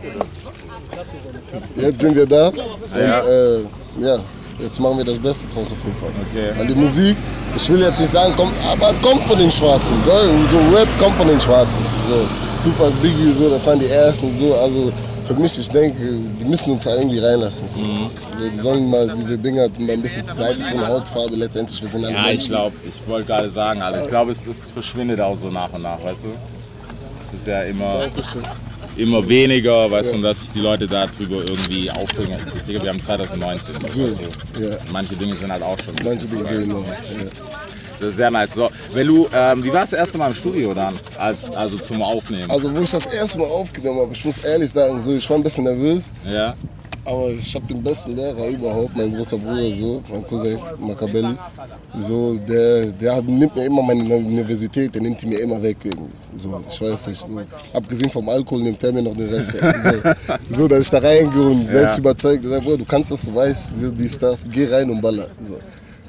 Speaker 11: Jetzt sind wir da. Und
Speaker 1: Ja.
Speaker 11: äh, ja, jetzt machen wir das Beste draus auf jeden Fall.
Speaker 1: Okay.
Speaker 11: Weil die Musik, ich will jetzt nicht sagen, kommt, aber kommt von den Schwarzen. So Rap kommt von den Schwarzen. So, Tupac, Biggie, so, das waren die ersten. So, also für mich, ich denke, die müssen uns da irgendwie reinlassen. So.
Speaker 1: Mhm.
Speaker 11: So, die sollen mal diese Dinger mal ein bisschen zur Seite tun, Hautfarbe, letztendlich, wir sind alle
Speaker 1: Ja, ich
Speaker 11: Menschen.
Speaker 1: glaube, ich wollte gerade sagen, also ich glaube, es, es verschwindet auch so nach und nach, weißt du? Es ist ja immer,
Speaker 11: Dankeschön.
Speaker 1: Immer weniger, weißt du, und dass die Leute darüber irgendwie aufbringen. Ich denke, wir haben 2019.
Speaker 11: So, ja,
Speaker 1: Manche Dinge sind halt auch schon.
Speaker 11: manche Dinge gehen noch.
Speaker 1: Das ist sehr nice. So, du, ähm, wie war das erste Mal im Studio dann? Als, also zum Aufnehmen?
Speaker 11: Also wo ich das erste Mal aufgenommen habe, ich muss ehrlich sagen, so, ich war ein bisschen nervös,
Speaker 1: ja?
Speaker 11: Aber ich habe den besten Lehrer überhaupt, mein großer Bruder, so, mein Cousin Macabelli, so, der, der nimmt mir immer meine Universität, der nimmt die mir immer weg irgendwie. So, ich weiß nicht, so. abgesehen vom Alkohol nimmt er mir noch den Rest weg. So, so dass ich da reingehe und selbst
Speaker 1: Ja.
Speaker 11: überzeugt, sag, Bruder, du kannst das, du weißt, so, dies, das, geh rein und baller. So.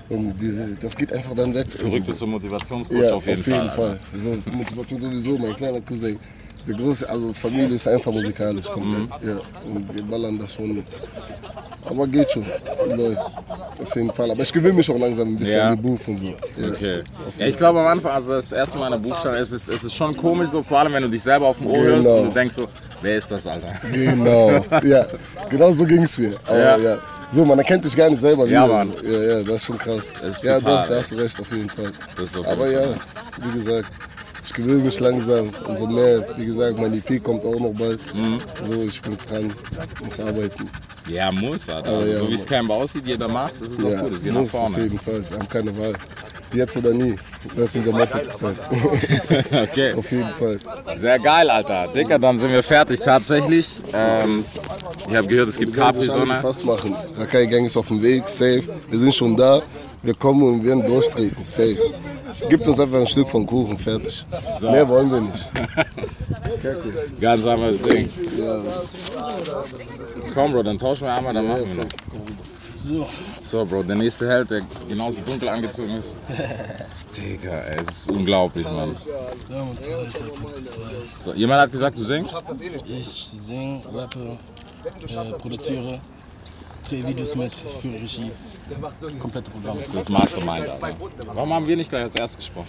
Speaker 11: Und diese, das geht einfach dann weg.
Speaker 1: Verrückt zum Motivationscoach
Speaker 11: Ja,
Speaker 1: auf jeden Fall.
Speaker 11: Fall. So, Motivation sowieso, mein kleiner Cousin. Der große, also Familie ist einfach musikalisch komplett.
Speaker 1: Mhm.
Speaker 11: Ja, und wir ballern da schon. Aber geht schon. Läuft. Auf jeden Fall. Aber ich gewöhne mich auch langsam ein bisschen
Speaker 1: Ja.
Speaker 11: an die Booth und so. Ja.
Speaker 1: Okay. Ja, ich glaube am Anfang, also das erste Mal in der Buchstabe, es ist, es ist schon komisch so, vor allem wenn du dich selber auf dem Ohr hörst
Speaker 11: Genau.
Speaker 1: und du denkst so, wer ist das, Alter?
Speaker 11: Genau. Ja, genau so ging es mir. Aber
Speaker 1: Ja.
Speaker 11: ja. So, man erkennt sich gar nicht selber
Speaker 1: Ja,
Speaker 11: wieder.
Speaker 1: Mann.
Speaker 11: So. Ja, ja, das ist schon krass.
Speaker 1: Das ist
Speaker 11: ja,
Speaker 1: brutal,
Speaker 11: doch, da hast du recht, auf jeden Fall.
Speaker 1: Das ist auf
Speaker 11: Aber ja, wie gesagt, ich gewöhne mich langsam. Umso mehr, wie gesagt, mein EP kommt auch noch bald.
Speaker 1: Mhm.
Speaker 11: So, ich bin dran, muss arbeiten.
Speaker 1: Ja, muss, Alter.
Speaker 11: Aber
Speaker 1: Also,
Speaker 11: ja,
Speaker 1: so wie es. Camp aussieht, jeder macht, das ist auch
Speaker 11: ja,
Speaker 1: gut, das geht nach
Speaker 11: muss auf
Speaker 1: vorne.
Speaker 11: jeden Fall. Wir haben keine Wahl. Jetzt oder nie. Das ist unser Motto zur Zeit.
Speaker 1: okay.
Speaker 11: auf jeden Fall.
Speaker 1: Sehr geil, Alter. Dicker, dann sind wir fertig tatsächlich. Ähm, ich habe gehört, es gibt Capri-Sonne.
Speaker 11: gefasst machen. Rakai Gang ist auf dem Weg, safe. Wir sind schon da. Wir kommen und werden durchtreten, safe. Gibt uns einfach ein Stück vom Kuchen, fertig.
Speaker 1: So.
Speaker 11: Mehr wollen wir nicht. Cool.
Speaker 1: Ganz einfaches Ding.
Speaker 11: Ja,
Speaker 1: Komm, Bro, dann tauschen wir einmal, dann machen wir noch.
Speaker 6: So,
Speaker 1: So, Bro, der nächste Held, der genauso dunkel angezogen ist. Digga, ey, es ist unglaublich, Mann. So, jemand hat gesagt, du singst?
Speaker 6: Ich singe, rappe, äh, produziere, drehe Videos mit, führe Regie. Komplette Programm.
Speaker 1: Das Mastermind, Alter. Warum haben wir nicht gleich als erstes gesprochen?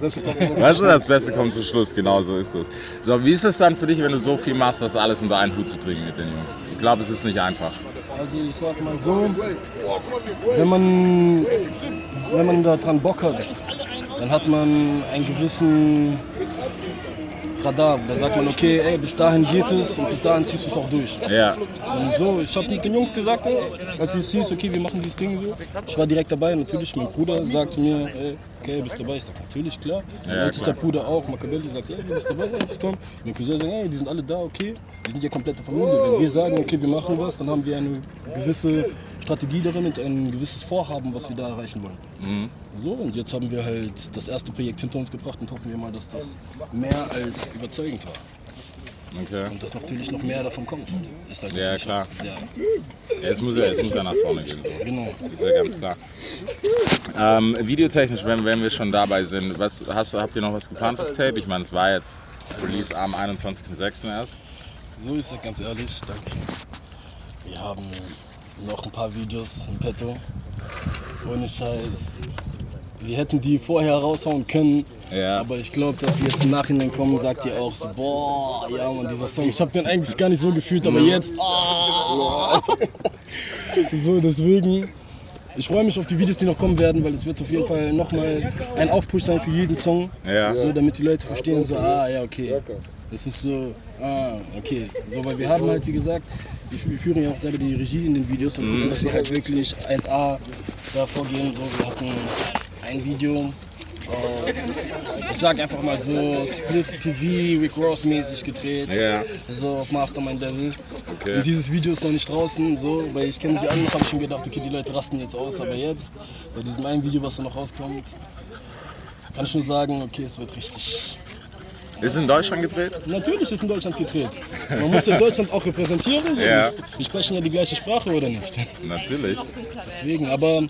Speaker 11: Jetzt.
Speaker 1: Weißt du, das Beste kommt zum Schluss, genau so ist es. So, wie ist es dann für dich, wenn du so viel machst, das alles unter einen Hut zu kriegen mit den Jungs? Ich glaube, es ist nicht einfach.
Speaker 6: Also ich sag mal so, wenn man, wenn man da dran Bock hat, dann hat man einen gewissen Radar. Da sagt man, okay, ey, bis dahin geht es und bis dahin ziehst du es auch durch.
Speaker 1: Ja,
Speaker 6: Und so, ich habe den Jungs gesagt, ey, als es hieß, okay, wir machen dieses Ding so. Ich war direkt dabei, natürlich, mein Bruder sagte mir, ey, okay, bist dabei? Ich sag, natürlich, klar.
Speaker 1: Ja,
Speaker 6: als
Speaker 1: klar.
Speaker 6: der Bruder auch, Macabelli sagt, ey, du bist dabei, ey, ich komm. Mein Cousin sagt, ey, die sind alle da, okay. Wir sind ja komplette Familie. Wenn wir sagen, okay, wir machen was, dann haben wir eine gewisse Strategie darin und ein gewisses Vorhaben, was wir da erreichen wollen.
Speaker 1: mhm.
Speaker 6: So, und jetzt haben wir halt das erste Projekt hinter uns gebracht und hoffen wir mal, dass das mehr als überzeugend war.
Speaker 1: okay.
Speaker 6: Und dass natürlich noch mehr davon kommt. Ist halt
Speaker 1: Ja, klar. Ja, es muss ja, es muss ja nach vorne gehen. So.
Speaker 6: genau.
Speaker 1: Ist ja ganz klar. Ähm, videotechnisch, wenn, wenn wir schon dabei sind, was, hast, habt ihr noch was geplant fürs Tape? Ich meine, es war jetzt Release am 21.06. erst.
Speaker 6: So ist es ganz ehrlich, danke. Wir haben noch ein paar Videos im Petto. Ohne Scheiß. Wir hätten die vorher raushauen können,
Speaker 1: Ja.
Speaker 6: Aber ich glaube, dass die jetzt im Nachhinein kommen, sagt ihr auch so, boah, ja man, dieser Song. Ich habe den eigentlich gar nicht so gefühlt, aber jetzt, ah. so deswegen. Ich freue mich auf die Videos, die noch kommen werden, weil es wird auf jeden Fall nochmal ein Aufpush sein für jeden Song.
Speaker 1: Ja.
Speaker 6: So, damit die Leute verstehen, so, ah, ja, okay. Das ist so, ah, okay. So, weil wir haben halt, wie gesagt, wir, wir führen ja auch selber die Regie in den Videos und gucken, dass wir halt wirklich 1A da vorgehen. So, wir hatten ein Video, äh, ich sag einfach mal so, Spliff TV, Rick Ross mäßig gedreht.
Speaker 1: Ja.
Speaker 6: So auf Mastermind Devil.
Speaker 1: Okay.
Speaker 6: Und dieses Video ist noch nicht draußen, so, weil ich kenne sie alle noch, habe ich schon gedacht, okay, die Leute rasten jetzt aus, aber jetzt, bei diesem einen Video, was da noch rauskommt, kann ich nur sagen, okay, es wird richtig.
Speaker 1: Ist in Deutschland gedreht?
Speaker 6: Natürlich ist in Deutschland gedreht. Man muss ja Deutschland auch repräsentieren. So.
Speaker 1: Ja.
Speaker 6: Wir sprechen ja die gleiche Sprache, oder nicht?
Speaker 1: Natürlich.
Speaker 6: Deswegen, aber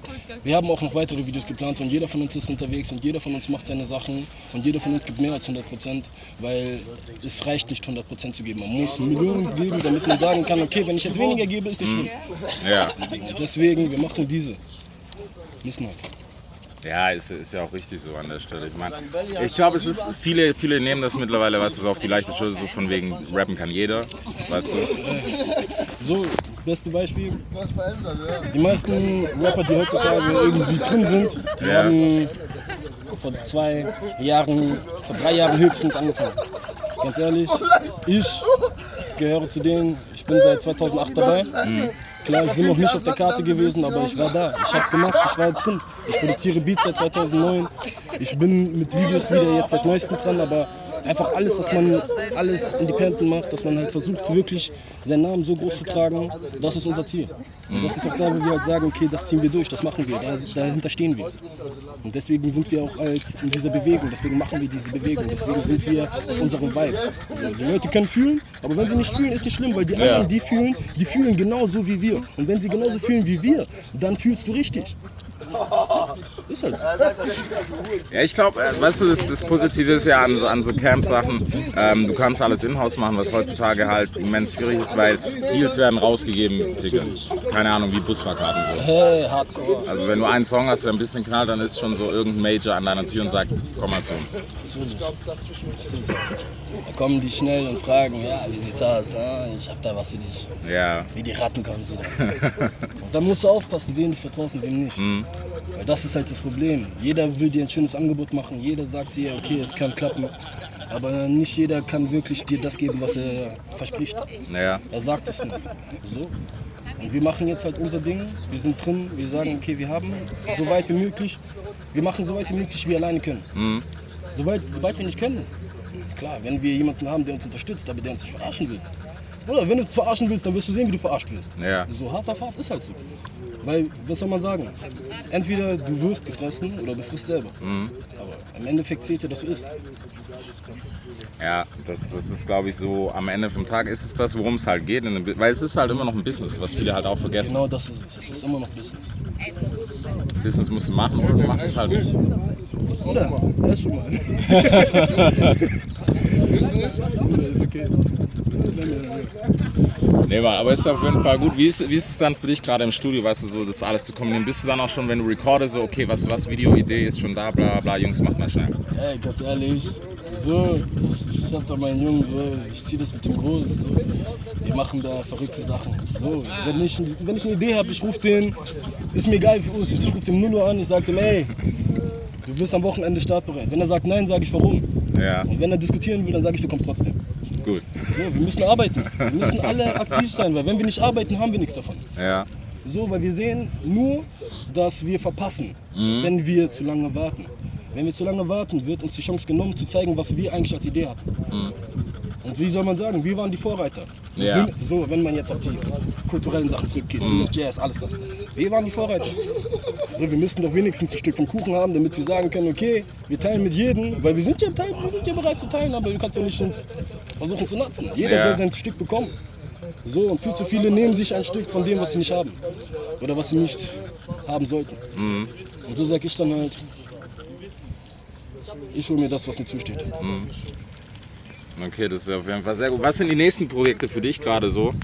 Speaker 6: wir haben auch noch weitere Videos geplant und jeder von uns ist unterwegs und jeder von uns macht seine Sachen und jeder von uns gibt mehr als 100 Prozent, weil es reicht nicht 100 Prozent zu geben. Man muss Millionen geben, damit man sagen kann, okay, wenn ich jetzt weniger gebe, ist nicht schlimm.
Speaker 1: Ja.
Speaker 6: Deswegen, wir machen diese. Müssen halt.
Speaker 1: Ja, ist, ist ja auch richtig so an der Stelle. Ich meine, ich glaube, es ist, viele, viele nehmen das mittlerweile, weißt du, so auf die leichte Schulter, so von wegen, rappen kann jeder, weißt du.
Speaker 6: So, beste Beispiel. Die meisten Rapper, die heutzutage irgendwie drin sind, die
Speaker 1: Ja.
Speaker 6: haben vor zwei Jahren, vor drei Jahren höchstens angefangen. Ganz ehrlich, ich gehöre zu denen, ich bin seit 2008 dabei. Klar, ich bin noch nicht auf der Karte gewesen, aber ich war da. Ich habe gemacht, ich war drin. Ich produziere Beats seit 2009. Ich bin mit Videos wieder jetzt seit neuestem dran, aber einfach alles, dass man alles independent macht, dass man halt versucht, wirklich seinen Namen so groß zu tragen, das ist unser Ziel. Und das ist auch da, wo wir halt sagen, okay, das ziehen wir durch, das machen wir, da, dahinter stehen wir. Und deswegen sind wir auch halt in dieser Bewegung, deswegen machen wir diese Bewegung, deswegen sind wir auf unserem Vibe. Also die Leute können fühlen, aber wenn sie nicht fühlen, ist nicht schlimm, weil die anderen, die fühlen, die fühlen genauso wie wir. Und wenn sie genauso fühlen wie wir, dann fühlst du richtig. Ist halt so.
Speaker 1: Ja, ich glaube, äh, weißt du, das, das Positive ist ja an, so- an so Camp-Sachen, ähm, du kannst alles in-house machen, was heutzutage halt immens schwierig ist, weil Deals werden rausgegeben, Digga. keine Ahnung, wie Busfahrkarten so.
Speaker 6: Hey, Hardcore.
Speaker 1: Also wenn du einen Song hast, der ein bisschen knallt, dann ist schon so irgendein Major an deiner Tür und sagt, komm mal zu uns.
Speaker 6: Natürlich. Das ist, da kommen die schnell und fragen, ja, wie sieht's aus? Ah, ich hab da was für dich.
Speaker 1: Ja.
Speaker 6: Wie die Ratten kommen sie da. Und dann musst du aufpassen, wen du vertraust und wem nicht.
Speaker 1: Hm.
Speaker 6: Weil das ist halt das Problem. Jeder will dir ein schönes Angebot machen, jeder sagt dir, okay, es kann klappen. Aber nicht jeder kann wirklich dir das geben, was er verspricht.
Speaker 1: Ja.
Speaker 6: Er sagt es nicht. So. Und wir machen jetzt halt unser Ding. Wir sind drin. Wir sagen, okay, wir haben so weit wie möglich. Wir machen so weit wie möglich, wie wir alleine können.
Speaker 1: Hm.
Speaker 6: Soweit, soweit wir nicht können. Klar, wenn wir jemanden haben, der uns unterstützt, aber der uns nicht verarschen will. Oder wenn du verarschen willst, dann wirst du sehen, wie du verarscht wirst.
Speaker 1: Ja.
Speaker 6: So harter Fahrt ist halt so. Weil, was soll man sagen? Entweder du wirst gefressen oder du frisst selber.
Speaker 1: Hm.
Speaker 6: Aber im Endeffekt zählt ja, dass du isst.
Speaker 1: Ja, das, das ist, glaube ich, so, am Ende vom Tag ist es das, worum es halt geht. Weil es ist halt immer noch ein Business, was viele halt auch vergessen.
Speaker 6: Genau das ist es. Es ist immer noch Business.
Speaker 1: Business musst du machen oder du machst es halt nicht.
Speaker 6: Oder? Ja, schon mal. Oder ist okay.
Speaker 1: Nee, Mann, aber ist auf jeden Fall gut. Wie ist, wie ist es dann für dich gerade im Studio, weißt du, so das alles zu kombinieren? Bist du dann auch schon, wenn du recordest, so, okay, was, was Videoidee ist schon da, bla bla, Jungs, macht mal schnell.
Speaker 6: Ey, ganz ehrlich, so, ich, ich hab da meinen Jungen, so, ich zieh das mit dem groß, so, wir machen da verrückte Sachen. So, wenn ich, wenn ich eine Idee habe, ich ruf den, ist mir egal wie es ist, ich ruf dem 0 Uhr an, ich sag dem, ey, du bist am Wochenende startbereit. Wenn er sagt nein, sage ich warum.
Speaker 1: Ja,
Speaker 6: Und wenn er diskutieren will, dann sage ich, du kommst trotzdem.
Speaker 1: gut.
Speaker 6: So, wir müssen arbeiten. Wir müssen alle aktiv sein, weil wenn wir nicht arbeiten, haben wir nichts davon.
Speaker 1: Ja,
Speaker 6: So, weil wir sehen nur, dass wir verpassen,
Speaker 1: Mhm.
Speaker 6: wenn wir zu lange warten. Wenn wir zu lange warten, wird uns die Chance genommen, zu zeigen, was wir eigentlich als Idee hatten.
Speaker 1: Mhm.
Speaker 6: Und wie soll man sagen, wir waren die Vorreiter. Wir
Speaker 1: Ja.
Speaker 6: Sind, so, wenn man jetzt auf die kulturellen Sachen zurückgeht,
Speaker 1: Mhm.
Speaker 6: das Jazz, alles das. Wir waren die Vorreiter. So, wir müssten doch wenigstens ein Stück vom Kuchen haben, damit wir sagen können, okay, wir teilen mit jedem, weil wir sind ja, teil- wir sind ja bereit zu teilen, aber du kannst ja nicht uns versuchen zu nutzen. Jeder
Speaker 1: Ja.
Speaker 6: soll sein Stück bekommen. So, und viel zu viele nehmen sich ein Stück von dem, was sie nicht haben. Oder was sie nicht haben sollten.
Speaker 1: mhm.
Speaker 6: Und so sage ich dann halt, ich hole mir das, was mir zusteht.
Speaker 1: Mhm. Okay, das ist auf jeden Fall sehr gut. Was sind die nächsten Projekte für dich gerade so?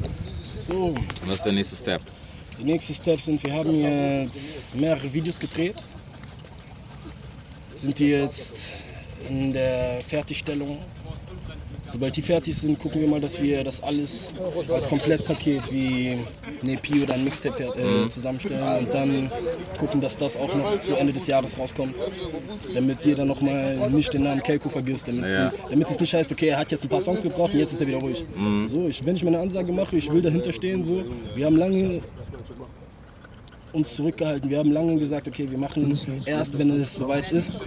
Speaker 6: So,
Speaker 1: Was ist der nächste Step?
Speaker 6: die nächsten Steps sind, wir haben jetzt mehrere Videos gedreht. Sind die jetzt in der Fertigstellung. Sobald die fertig sind, gucken wir mal, dass wir das alles als Komplettpaket wie eine EP oder ein Mixtape äh, zusammenstellen und dann gucken, dass das auch noch zu Ende des Jahres rauskommt, damit jeder nochmal nicht den Namen Kelko vergisst, damit,
Speaker 1: Ja.
Speaker 6: damit es nicht heißt, okay, er hat jetzt ein paar Songs gebraucht und jetzt ist er wieder ruhig. So, ich, wenn ich meine Ansage mache, ich will dahinter stehen, so, wir haben lange uns zurückgehalten. Wir haben lange gesagt, okay, wir machen erst, wenn es soweit ist.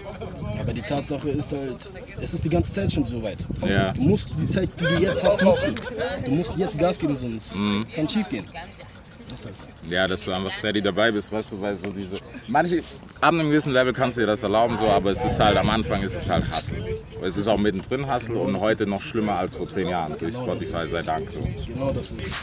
Speaker 6: Aber die Tatsache ist halt, es ist die ganze Zeit schon soweit.
Speaker 1: Ja.
Speaker 6: Du musst die Zeit, die du jetzt hast, nutzen. Du musst jetzt Gas geben, sonst kann schief gehen.
Speaker 1: Ja, dass du einfach steady dabei bist, weißt du, weil so diese. Manche, ab einem gewissen Level kannst du dir das erlauben, so, aber es ist halt am Anfang ist es halt Hustle. Es ist auch mittendrin Hustle und heute noch schlimmer als vor zehn Jahren durch Spotify, sei Dank so.
Speaker 6: Genau das ist.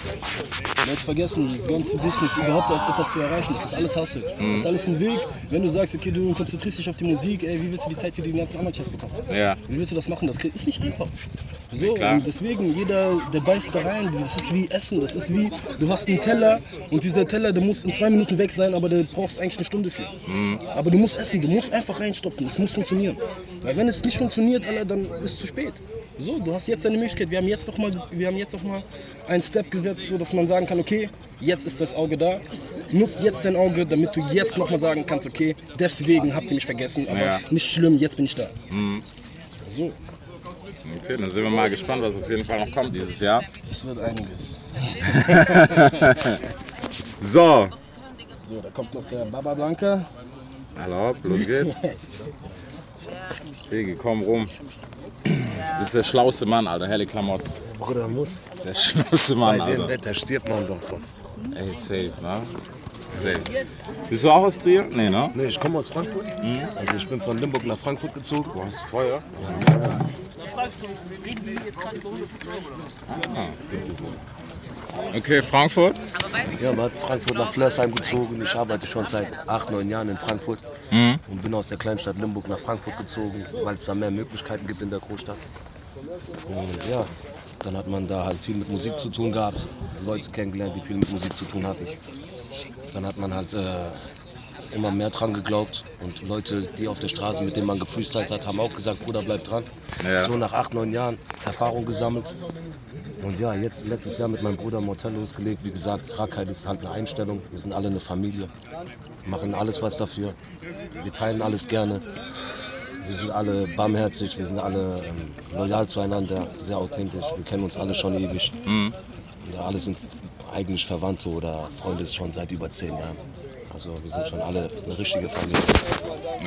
Speaker 6: Leute vergessen, dieses ganze Business überhaupt auf etwas zu erreichen, das ist alles Hustle. Das ist alles ein Weg. Wenn du sagst, okay, du konzentrierst dich auf die Musik, ey, wie willst du die Zeit für die ganzen anderen Chats bekommen?
Speaker 1: Ja.
Speaker 6: Wie willst du das machen? Das ist nicht einfach. So,
Speaker 1: klar.
Speaker 6: und deswegen, jeder, der beißt da rein, das ist wie Essen, das ist wie, du hast einen Teller und dieser Teller, der muss in zwei Minuten weg sein, aber du brauchst eigentlich eine Stunde für. Aber du musst essen, du musst einfach reinstopfen, es muss funktionieren. Weil wenn es nicht funktioniert, Alter, dann ist es zu spät. So, du hast jetzt eine Möglichkeit, wir haben jetzt noch mal, wir haben jetzt noch mal einen Step gesetzt, so dass man sagen kann, okay, jetzt ist das Auge da, nutzt jetzt dein Auge, damit du jetzt noch mal sagen kannst, okay, deswegen habt ihr mich vergessen, aber
Speaker 1: Ja.
Speaker 6: nicht schlimm, jetzt bin ich da. So.
Speaker 1: Okay, dann sind wir mal gespannt, was auf jeden Fall noch kommt dieses Jahr.
Speaker 6: Es wird einiges.
Speaker 1: So,
Speaker 6: So, da kommt noch der Baba Blanca.
Speaker 1: hallo, los geht's. Digi, komm rum. Das ist der schlauste Mann, Alter, helle Klamotten.
Speaker 7: Bruder muss.
Speaker 1: Der schlauste Mann,
Speaker 7: Bei dem
Speaker 1: Alter.
Speaker 7: Wetter stirbt man doch sonst.
Speaker 1: Ey, safe, ne? Safe. Bist du auch aus Trier? Nee, ne?
Speaker 7: Nee, ich komme aus Frankfurt. Also ich bin von Limburg nach Frankfurt gezogen.
Speaker 1: Du hast Feuer? Ah. Okay, Frankfurt?
Speaker 7: Ja, man hat Frankfurt nach Flörsheim gezogen. Ich arbeite schon seit acht, neun Jahren in Frankfurt
Speaker 1: Mhm.
Speaker 7: und bin aus der Kleinstadt Limburg nach Frankfurt gezogen, weil es da mehr Möglichkeiten gibt in der Großstadt. Und ja, dann hat man da halt viel mit Musik zu tun gehabt, Leute kennengelernt, die viel mit Musik zu tun hatten. Dann hat man halt äh, immer mehr dran geglaubt und Leute, die auf der Straße, mit denen man gefreestylt hat, haben auch gesagt, Bruder, bleib dran.
Speaker 1: Ja.
Speaker 7: So nach acht, neun Jahren Erfahrung gesammelt. Und ja, jetzt letztes Jahr mit meinem Bruder Motel losgelegt. Wie gesagt, Rackheit ist halt eine Einstellung. Wir sind alle eine Familie. Wir machen alles was dafür. Wir teilen alles gerne. Wir sind alle barmherzig, wir sind alle ähm, loyal zueinander, sehr authentisch. Wir kennen uns alle schon ewig.
Speaker 1: Mhm.
Speaker 7: Wir alle sind eigentlich Verwandte oder Freunde schon seit über zehn Jahren. Also wir sind schon alle eine richtige Familie.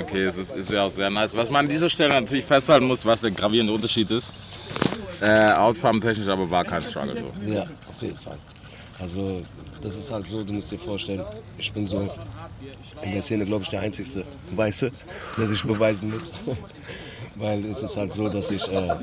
Speaker 1: Okay, es ist, ist ja auch sehr nice. Was man an dieser Stelle natürlich festhalten muss, was der gravierende Unterschied ist. Äh, Outfarm-technisch aber war kein Struggle so.
Speaker 7: Ja, auf jeden Fall. Also das ist halt so, du musst dir vorstellen, ich bin so in der Szene, glaube ich, der einzigste Weiße, der sich beweisen muss. Weil es ist halt so, dass ich, äh,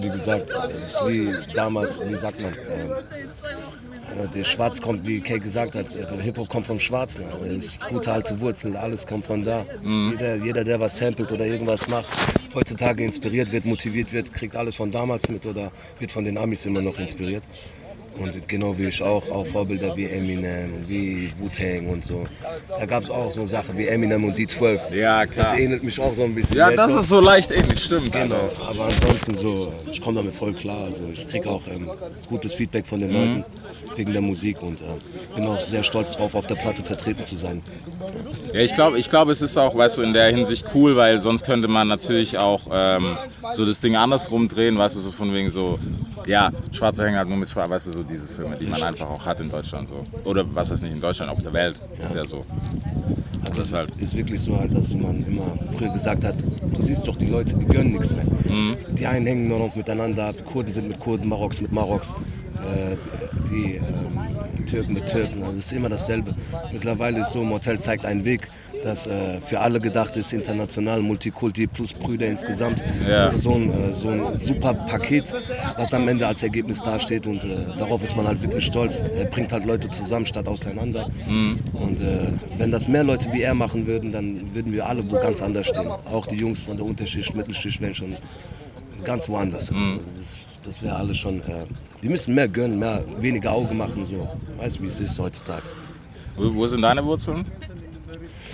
Speaker 7: wie gesagt, es ist wie damals, wie sagt man, äh, äh, der Schwarz kommt, wie Kay gesagt hat, äh, Hip-Hop kommt vom Schwarzen. Es ist gute alte Wurzeln, alles kommt von da. Jeder, jeder, der was samplet oder irgendwas macht, heutzutage inspiriert wird, motiviert wird, kriegt alles von damals mit oder wird von den Amis immer noch inspiriert. Und genau wie ich auch, auch Vorbilder wie Eminem, wie Wu-Tang und so. Da gab es auch so Sachen wie Eminem und D12.
Speaker 1: Ja,
Speaker 7: Das
Speaker 1: klar.
Speaker 7: ähnelt mich auch so ein bisschen.
Speaker 1: Ja, das ist so leicht ähnlich, stimmt.
Speaker 7: Genau, aber ansonsten so, ich komme damit voll klar. Also ich kriege auch ähm, gutes Feedback von den Leuten wegen der Musik und äh, bin auch sehr stolz drauf, auf der Platte vertreten zu sein.
Speaker 1: Ja, ich glaube, ich glaub, es ist auch, weißt du, in der Hinsicht cool, weil sonst könnte man natürlich auch ähm, so das Ding andersrum drehen, weißt du, so von wegen so, ja, Schwarze hängen halt nur mit Schwarz, weißt du, so diese Filme, die man einfach auch hat in Deutschland so. Oder was heißt nicht in Deutschland, auf der Welt, ist ja so.
Speaker 7: Aber
Speaker 1: Das halt.
Speaker 7: ist wirklich so halt, dass man immer früher gesagt hat, du siehst doch die Leute, die gönnen nichts mehr.
Speaker 1: Mhm.
Speaker 7: Die einen hängen nur noch miteinander ab, Kurden sind mit Kurden, Maroks mit Maroks, äh, die ähm, Türken mit Türken, also es ist immer dasselbe. Mittlerweile ist so, Motel zeigt einen Weg, das äh, für alle gedacht ist, international, Multikulti plus Brüder insgesamt.
Speaker 1: Ja.
Speaker 7: Das ist so ein, äh, so ein super Paket, was am Ende als Ergebnis dasteht und äh, darauf ist man halt wirklich stolz. Er bringt halt Leute zusammen statt auseinander.
Speaker 1: Mhm.
Speaker 7: Und äh, wenn das mehr Leute wie er machen würden, dann würden wir alle wo ganz anders stehen. Auch die Jungs von der Unterschicht, Mittelschicht wären schon ganz woanders.
Speaker 1: Mhm.
Speaker 7: Also das das wäre alles schon. Äh, wir müssen mehr gönnen, mehr, weniger Auge machen. So. Weißt du, wie es ist heutzutage.
Speaker 1: Wo, wo sind deine Wurzeln?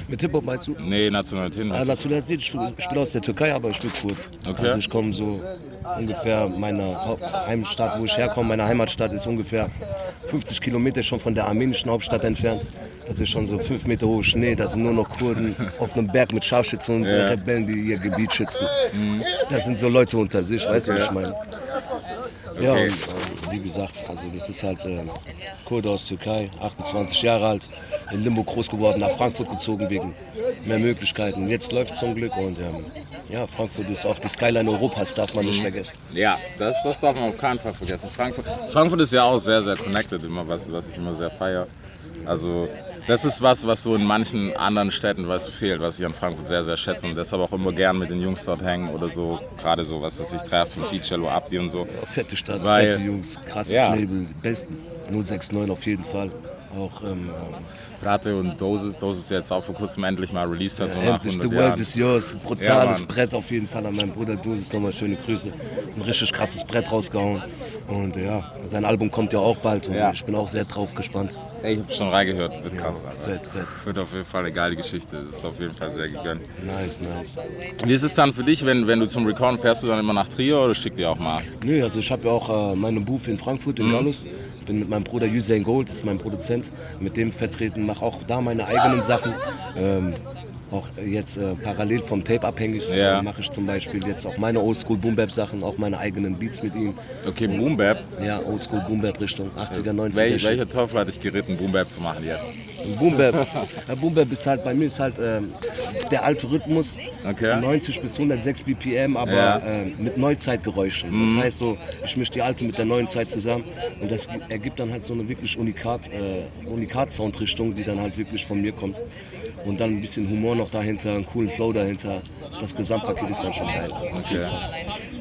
Speaker 7: Mit Hip-Hop meinst du?
Speaker 1: Nee, Nationalität.
Speaker 7: Ja, Nationalität, ich bin, aus der Türkei, aber ich bin Kurd.
Speaker 1: Okay.
Speaker 7: Also ich komme so ungefähr, meine Hau- Heimstadt, wo ich herkomme, meine Heimatstadt ist ungefähr 50 Kilometer schon von der armenischen Hauptstadt entfernt. Das ist schon so 5 Meter hoher Schnee, da sind nur noch Kurden auf einem Berg mit Scharfschützen und
Speaker 1: Ja.
Speaker 7: Rebellen, die ihr Gebiet schützen. Das sind so Leute unter sich, weißt du, was ich meine? Ja,
Speaker 1: Okay.
Speaker 7: und, äh, wie gesagt, also das ist halt äh, Kurde aus Türkei, 28 Jahre alt, in Limburg groß geworden, nach Frankfurt gezogen wegen mehr Möglichkeiten. Jetzt läuft zum Glück und ähm, ja, Frankfurt ist auch die Skyline Europas, darf man nicht
Speaker 1: Mhm.
Speaker 7: vergessen.
Speaker 1: Ja, das, das darf man auf keinen Fall vergessen. Frankfurt, Frankfurt ist ja auch sehr, sehr connected, immer was, was ich immer sehr feiere. Also das ist was, was so in manchen anderen Städten du, fehlt, was ich an Frankfurt sehr, sehr schätze und deshalb auch immer gern mit den Jungs dort hängen oder so, gerade so, was das sich trifft von Cello Abdi und so.
Speaker 7: Ja, fette Stadt,
Speaker 1: Weil-
Speaker 7: fette Jungs, krasses
Speaker 1: Ja.
Speaker 7: Label, besten 069 auf jeden Fall. Auch ähm,
Speaker 1: Rate und Dosis, Dosis, der jetzt auch vor kurzem endlich mal released hat, so
Speaker 7: Ja,
Speaker 1: nach
Speaker 7: endlich,
Speaker 1: 100
Speaker 7: The
Speaker 1: Jahren.
Speaker 7: World is Yours.
Speaker 1: Ja,
Speaker 7: Brutales
Speaker 1: Mann.
Speaker 7: Brett auf jeden Fall an meinen Bruder Dosis. Nochmal schöne Grüße. Ein richtig krasses Brett rausgehauen. Und ja, sein Album kommt ja auch bald und
Speaker 1: Ja.
Speaker 7: ich bin auch sehr drauf gespannt.
Speaker 1: Ey, ich hab schon reingehört, wird krass.
Speaker 7: Fett, fett.
Speaker 1: Wird auf jeden Fall eine geile Geschichte, das ist auf jeden Fall sehr gegönnt.
Speaker 7: Nice, nice.
Speaker 1: Wie ist es dann für dich, wenn, wenn du zum Recorden fährst, du dann immer nach Trier oder schickt dir auch mal?
Speaker 7: Nö, also ich habe ja auch äh, meinen Booth in Frankfurt, in
Speaker 1: Mhm.
Speaker 7: Gallus. Bin mit meinem Bruder Usain Gold, das ist mein Produzent, mit dem vertreten, mache auch da meine eigenen Sachen. Ähm, auch jetzt äh, parallel vom Tape abhängig
Speaker 1: Ja.
Speaker 7: äh, mache ich zum Beispiel jetzt auch meine Oldschool Boom Bap Sachen, auch meine eigenen Beats mit ihm.
Speaker 1: Okay, Boom Bap.
Speaker 7: Ja, Oldschool Boom Bap Richtung 80er, 90er.
Speaker 1: Wel welcher Teufel hat dich geritten, Boom Bap zu machen jetzt?
Speaker 7: Boom Bap. Ja, Boom Bap ist halt, bei mir ist halt ähm, der alte Rhythmus,
Speaker 1: Okay.
Speaker 7: 90 bis 106 BPM, aber
Speaker 1: Ja.
Speaker 7: ähm, mit Neuzeitgeräuschen.
Speaker 1: Mhm.
Speaker 7: Das heißt so, ich mische die alte mit der neuen Zeit zusammen und das ergibt dann halt so eine wirklich Unikat, äh, Unikat-Soundrichtung, die dann halt wirklich von mir kommt. Und dann ein bisschen Humor noch dahinter, einen coolen Flow dahinter. Das Gesamtpaket ist dann schon geil.
Speaker 1: Okay.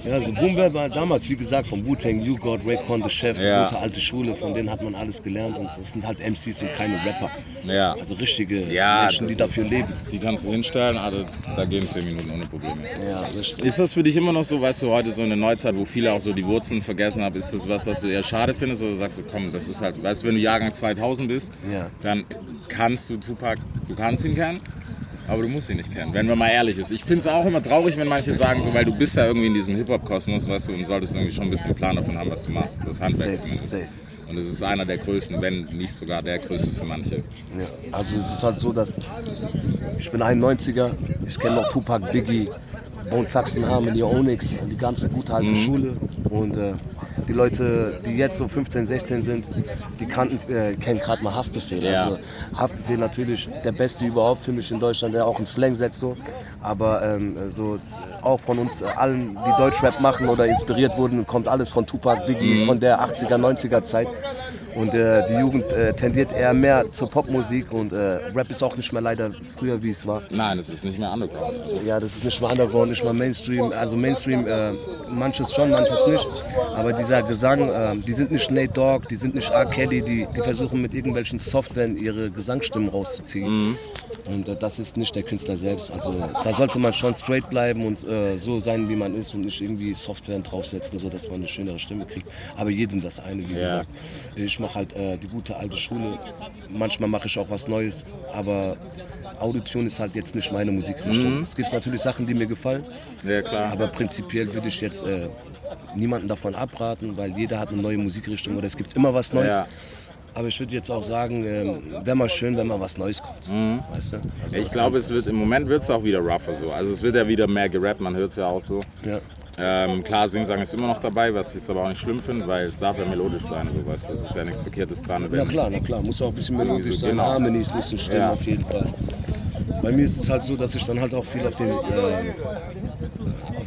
Speaker 7: Ja, also Boom Bap war damals, wie gesagt, vom Wu-Tang, You God, Raycon, The Chef,
Speaker 1: Ja.
Speaker 7: gute alte Schule, von denen hat man alles gelernt und das sind halt MCs und keine Rapper.
Speaker 1: Ja.
Speaker 7: Also richtige
Speaker 1: Ja,
Speaker 7: Menschen, die
Speaker 1: das
Speaker 7: dafür leben.
Speaker 1: Die kannst du hinstellen, also da gehen 10 Minuten ohne Probleme.
Speaker 7: Ja, richtig.
Speaker 1: Ist das für dich immer noch so, weißt du, heute so eine Neuzeit, wo viele auch so die Wurzeln vergessen haben, ist das was, was du eher schade findest oder sagst du, komm, das ist halt, weißt du, wenn du Jahrgang 2000 bist, dann kannst du Tupac, du kannst ihn kennen, aber du musst ihn nicht kennen, wenn man mal ehrlich ist. Ich finde es auch immer traurig, wenn manche sagen, so, weil du bist ja irgendwie in diesem Hip-Hop-Kosmos, weißt du, und solltest irgendwie schon ein bisschen Plan davon haben, was du machst, das Handwerk
Speaker 7: Safe,
Speaker 1: zumindest.
Speaker 7: safe.
Speaker 1: Und es ist einer der größten, wenn nicht sogar der größte für manche.
Speaker 7: Ja. Also es ist halt so, dass ich bin 91er, ich kenne noch Tupac, Biggie, Bone Saxon Harmony, Onyx, die ganze gute alte
Speaker 1: Mhm.
Speaker 7: Schule. Und äh, die Leute, die jetzt so 15, 16 sind, die kannten, äh, kennen gerade mal Haftbefehl.
Speaker 1: Ja.
Speaker 7: Also Haftbefehl natürlich der beste überhaupt für mich in Deutschland, der auch einen Slang setzt so. Aber ähm, so auch von uns äh, allen, die Deutschrap machen oder inspiriert wurden, kommt alles von Tupac, Biggie,
Speaker 1: Mhm.
Speaker 7: von der 80er, 90er Zeit. Und äh, die Jugend äh, tendiert eher mehr zur Popmusik und äh, Rap ist auch nicht mehr leider früher, wie es war.
Speaker 1: Nein, es ist nicht mehr underground.
Speaker 7: Ja, das ist nicht mehr Underground, nicht mehr Mainstream. Also Mainstream, äh, manches schon, manches nicht. Aber dieser Gesang, äh, die sind nicht Nate Dogg, die sind nicht R. Kelly, die, die versuchen mit irgendwelchen Softwaren ihre Gesangsstimmen rauszuziehen. Und äh, das ist nicht der Künstler selbst. Also da sollte man schon straight bleiben und äh, so sein, wie man ist und nicht irgendwie Softwaren draufsetzen, so dass man eine schönere Stimme kriegt. Aber jedem das eine, wie
Speaker 1: Ja.
Speaker 7: gesagt. Ich mache halt äh, die gute alte Schule. Manchmal mache ich auch was Neues, aber Autotune ist halt jetzt nicht meine Musikrichtung.
Speaker 1: Mhm.
Speaker 7: Es gibt natürlich Sachen, die mir gefallen,
Speaker 1: Ja, klar.
Speaker 7: aber prinzipiell würde ich jetzt äh, niemanden davon abraten, weil jeder hat eine neue Musikrichtung oder es gibt immer was Neues.
Speaker 1: Ja.
Speaker 7: Aber ich würde jetzt auch sagen, ähm, wäre mal schön, wenn mal was Neues kommt.
Speaker 1: Mhm.
Speaker 7: Weißt du? Also
Speaker 1: Ich
Speaker 7: was
Speaker 1: glaube, es wird im Moment wird es auch wieder rougher so. Also es wird ja wieder mehr gerappt, man hört es ja auch so.
Speaker 7: Ja.
Speaker 1: Ähm, klar, Singsang ist immer noch dabei, was ich jetzt aber auch nicht schlimm finde, weil es darf ja melodisch sein, so du, das ist ja nichts Verkehrtes dran.
Speaker 7: Na klar, na klar, muss auch ein bisschen
Speaker 1: Irgendwie
Speaker 7: melodisch sein,
Speaker 1: genau.
Speaker 7: Harmonies müssen stimmen
Speaker 1: Ja.
Speaker 7: auf jeden Fall. Bei mir ist es halt so, dass ich dann halt auch viel auf den, äh,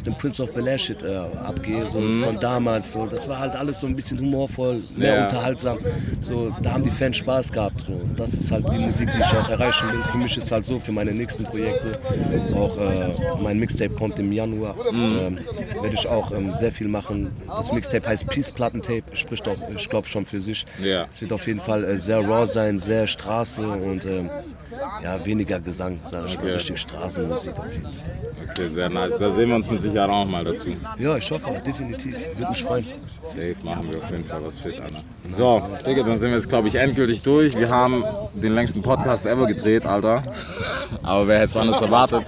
Speaker 7: den Prince of Bel Air Shit äh, abgehe, so
Speaker 1: Mhm.
Speaker 7: von damals. So. Das war halt alles so ein bisschen humorvoll, mehr
Speaker 1: Ja.
Speaker 7: unterhaltsam. So, da haben die Fans Spaß gehabt. So. Das ist halt die Musik, die ich auch erreichen will. Für mich ist halt so, für meine nächsten Projekte, auch äh, mein Mixtape kommt im Januar,
Speaker 1: Mhm.
Speaker 7: ähm, werde ich auch ähm, sehr viel machen. Das Mixtape heißt Peace Plattentape, spricht auch, ich glaube schon für sich.
Speaker 1: Ja.
Speaker 7: Es wird auf jeden Fall äh, sehr raw sein, sehr Straße und ähm, ja, weniger Gesang, sage ich mal,
Speaker 1: Okay.
Speaker 7: richtig Straßenmusik auf jeden Fall.
Speaker 1: Okay, sehr nice. Da sehen wir uns mit Sicherheit auch noch mal dazu.
Speaker 7: Ja, ich hoffe, definitiv. Würde mich freuen.
Speaker 1: Safe machen wir auf jeden Fall was fit, Anna.
Speaker 7: So, Digga, dann sind wir jetzt, glaube ich, endgültig durch. Wir haben den längsten Podcast ever gedreht, Alter. Aber wer hätte es anders erwartet?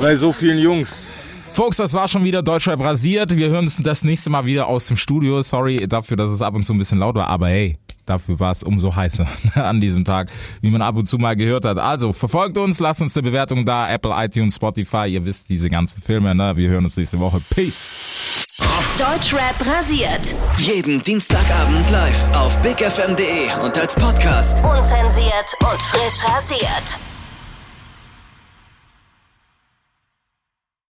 Speaker 7: Bei so vielen Jungs.
Speaker 1: Folks, das war schon wieder Deutschrap rasiert. Wir hören uns das nächste Mal wieder aus dem Studio. Sorry dafür, dass es ab und zu ein bisschen laut war, aber hey, dafür war es umso heißer an diesem Tag, wie man ab und zu mal gehört hat. Also, verfolgt uns, lasst uns eine Bewertung da, Apple, iTunes, Spotify, ihr wisst diese ganzen Filme, ne? Wir hören uns nächste Woche. Peace.
Speaker 4: Deutschrap rasiert. Jeden Dienstagabend live auf bigfm.de und als Podcast.
Speaker 12: Unzensiert und frisch rasiert.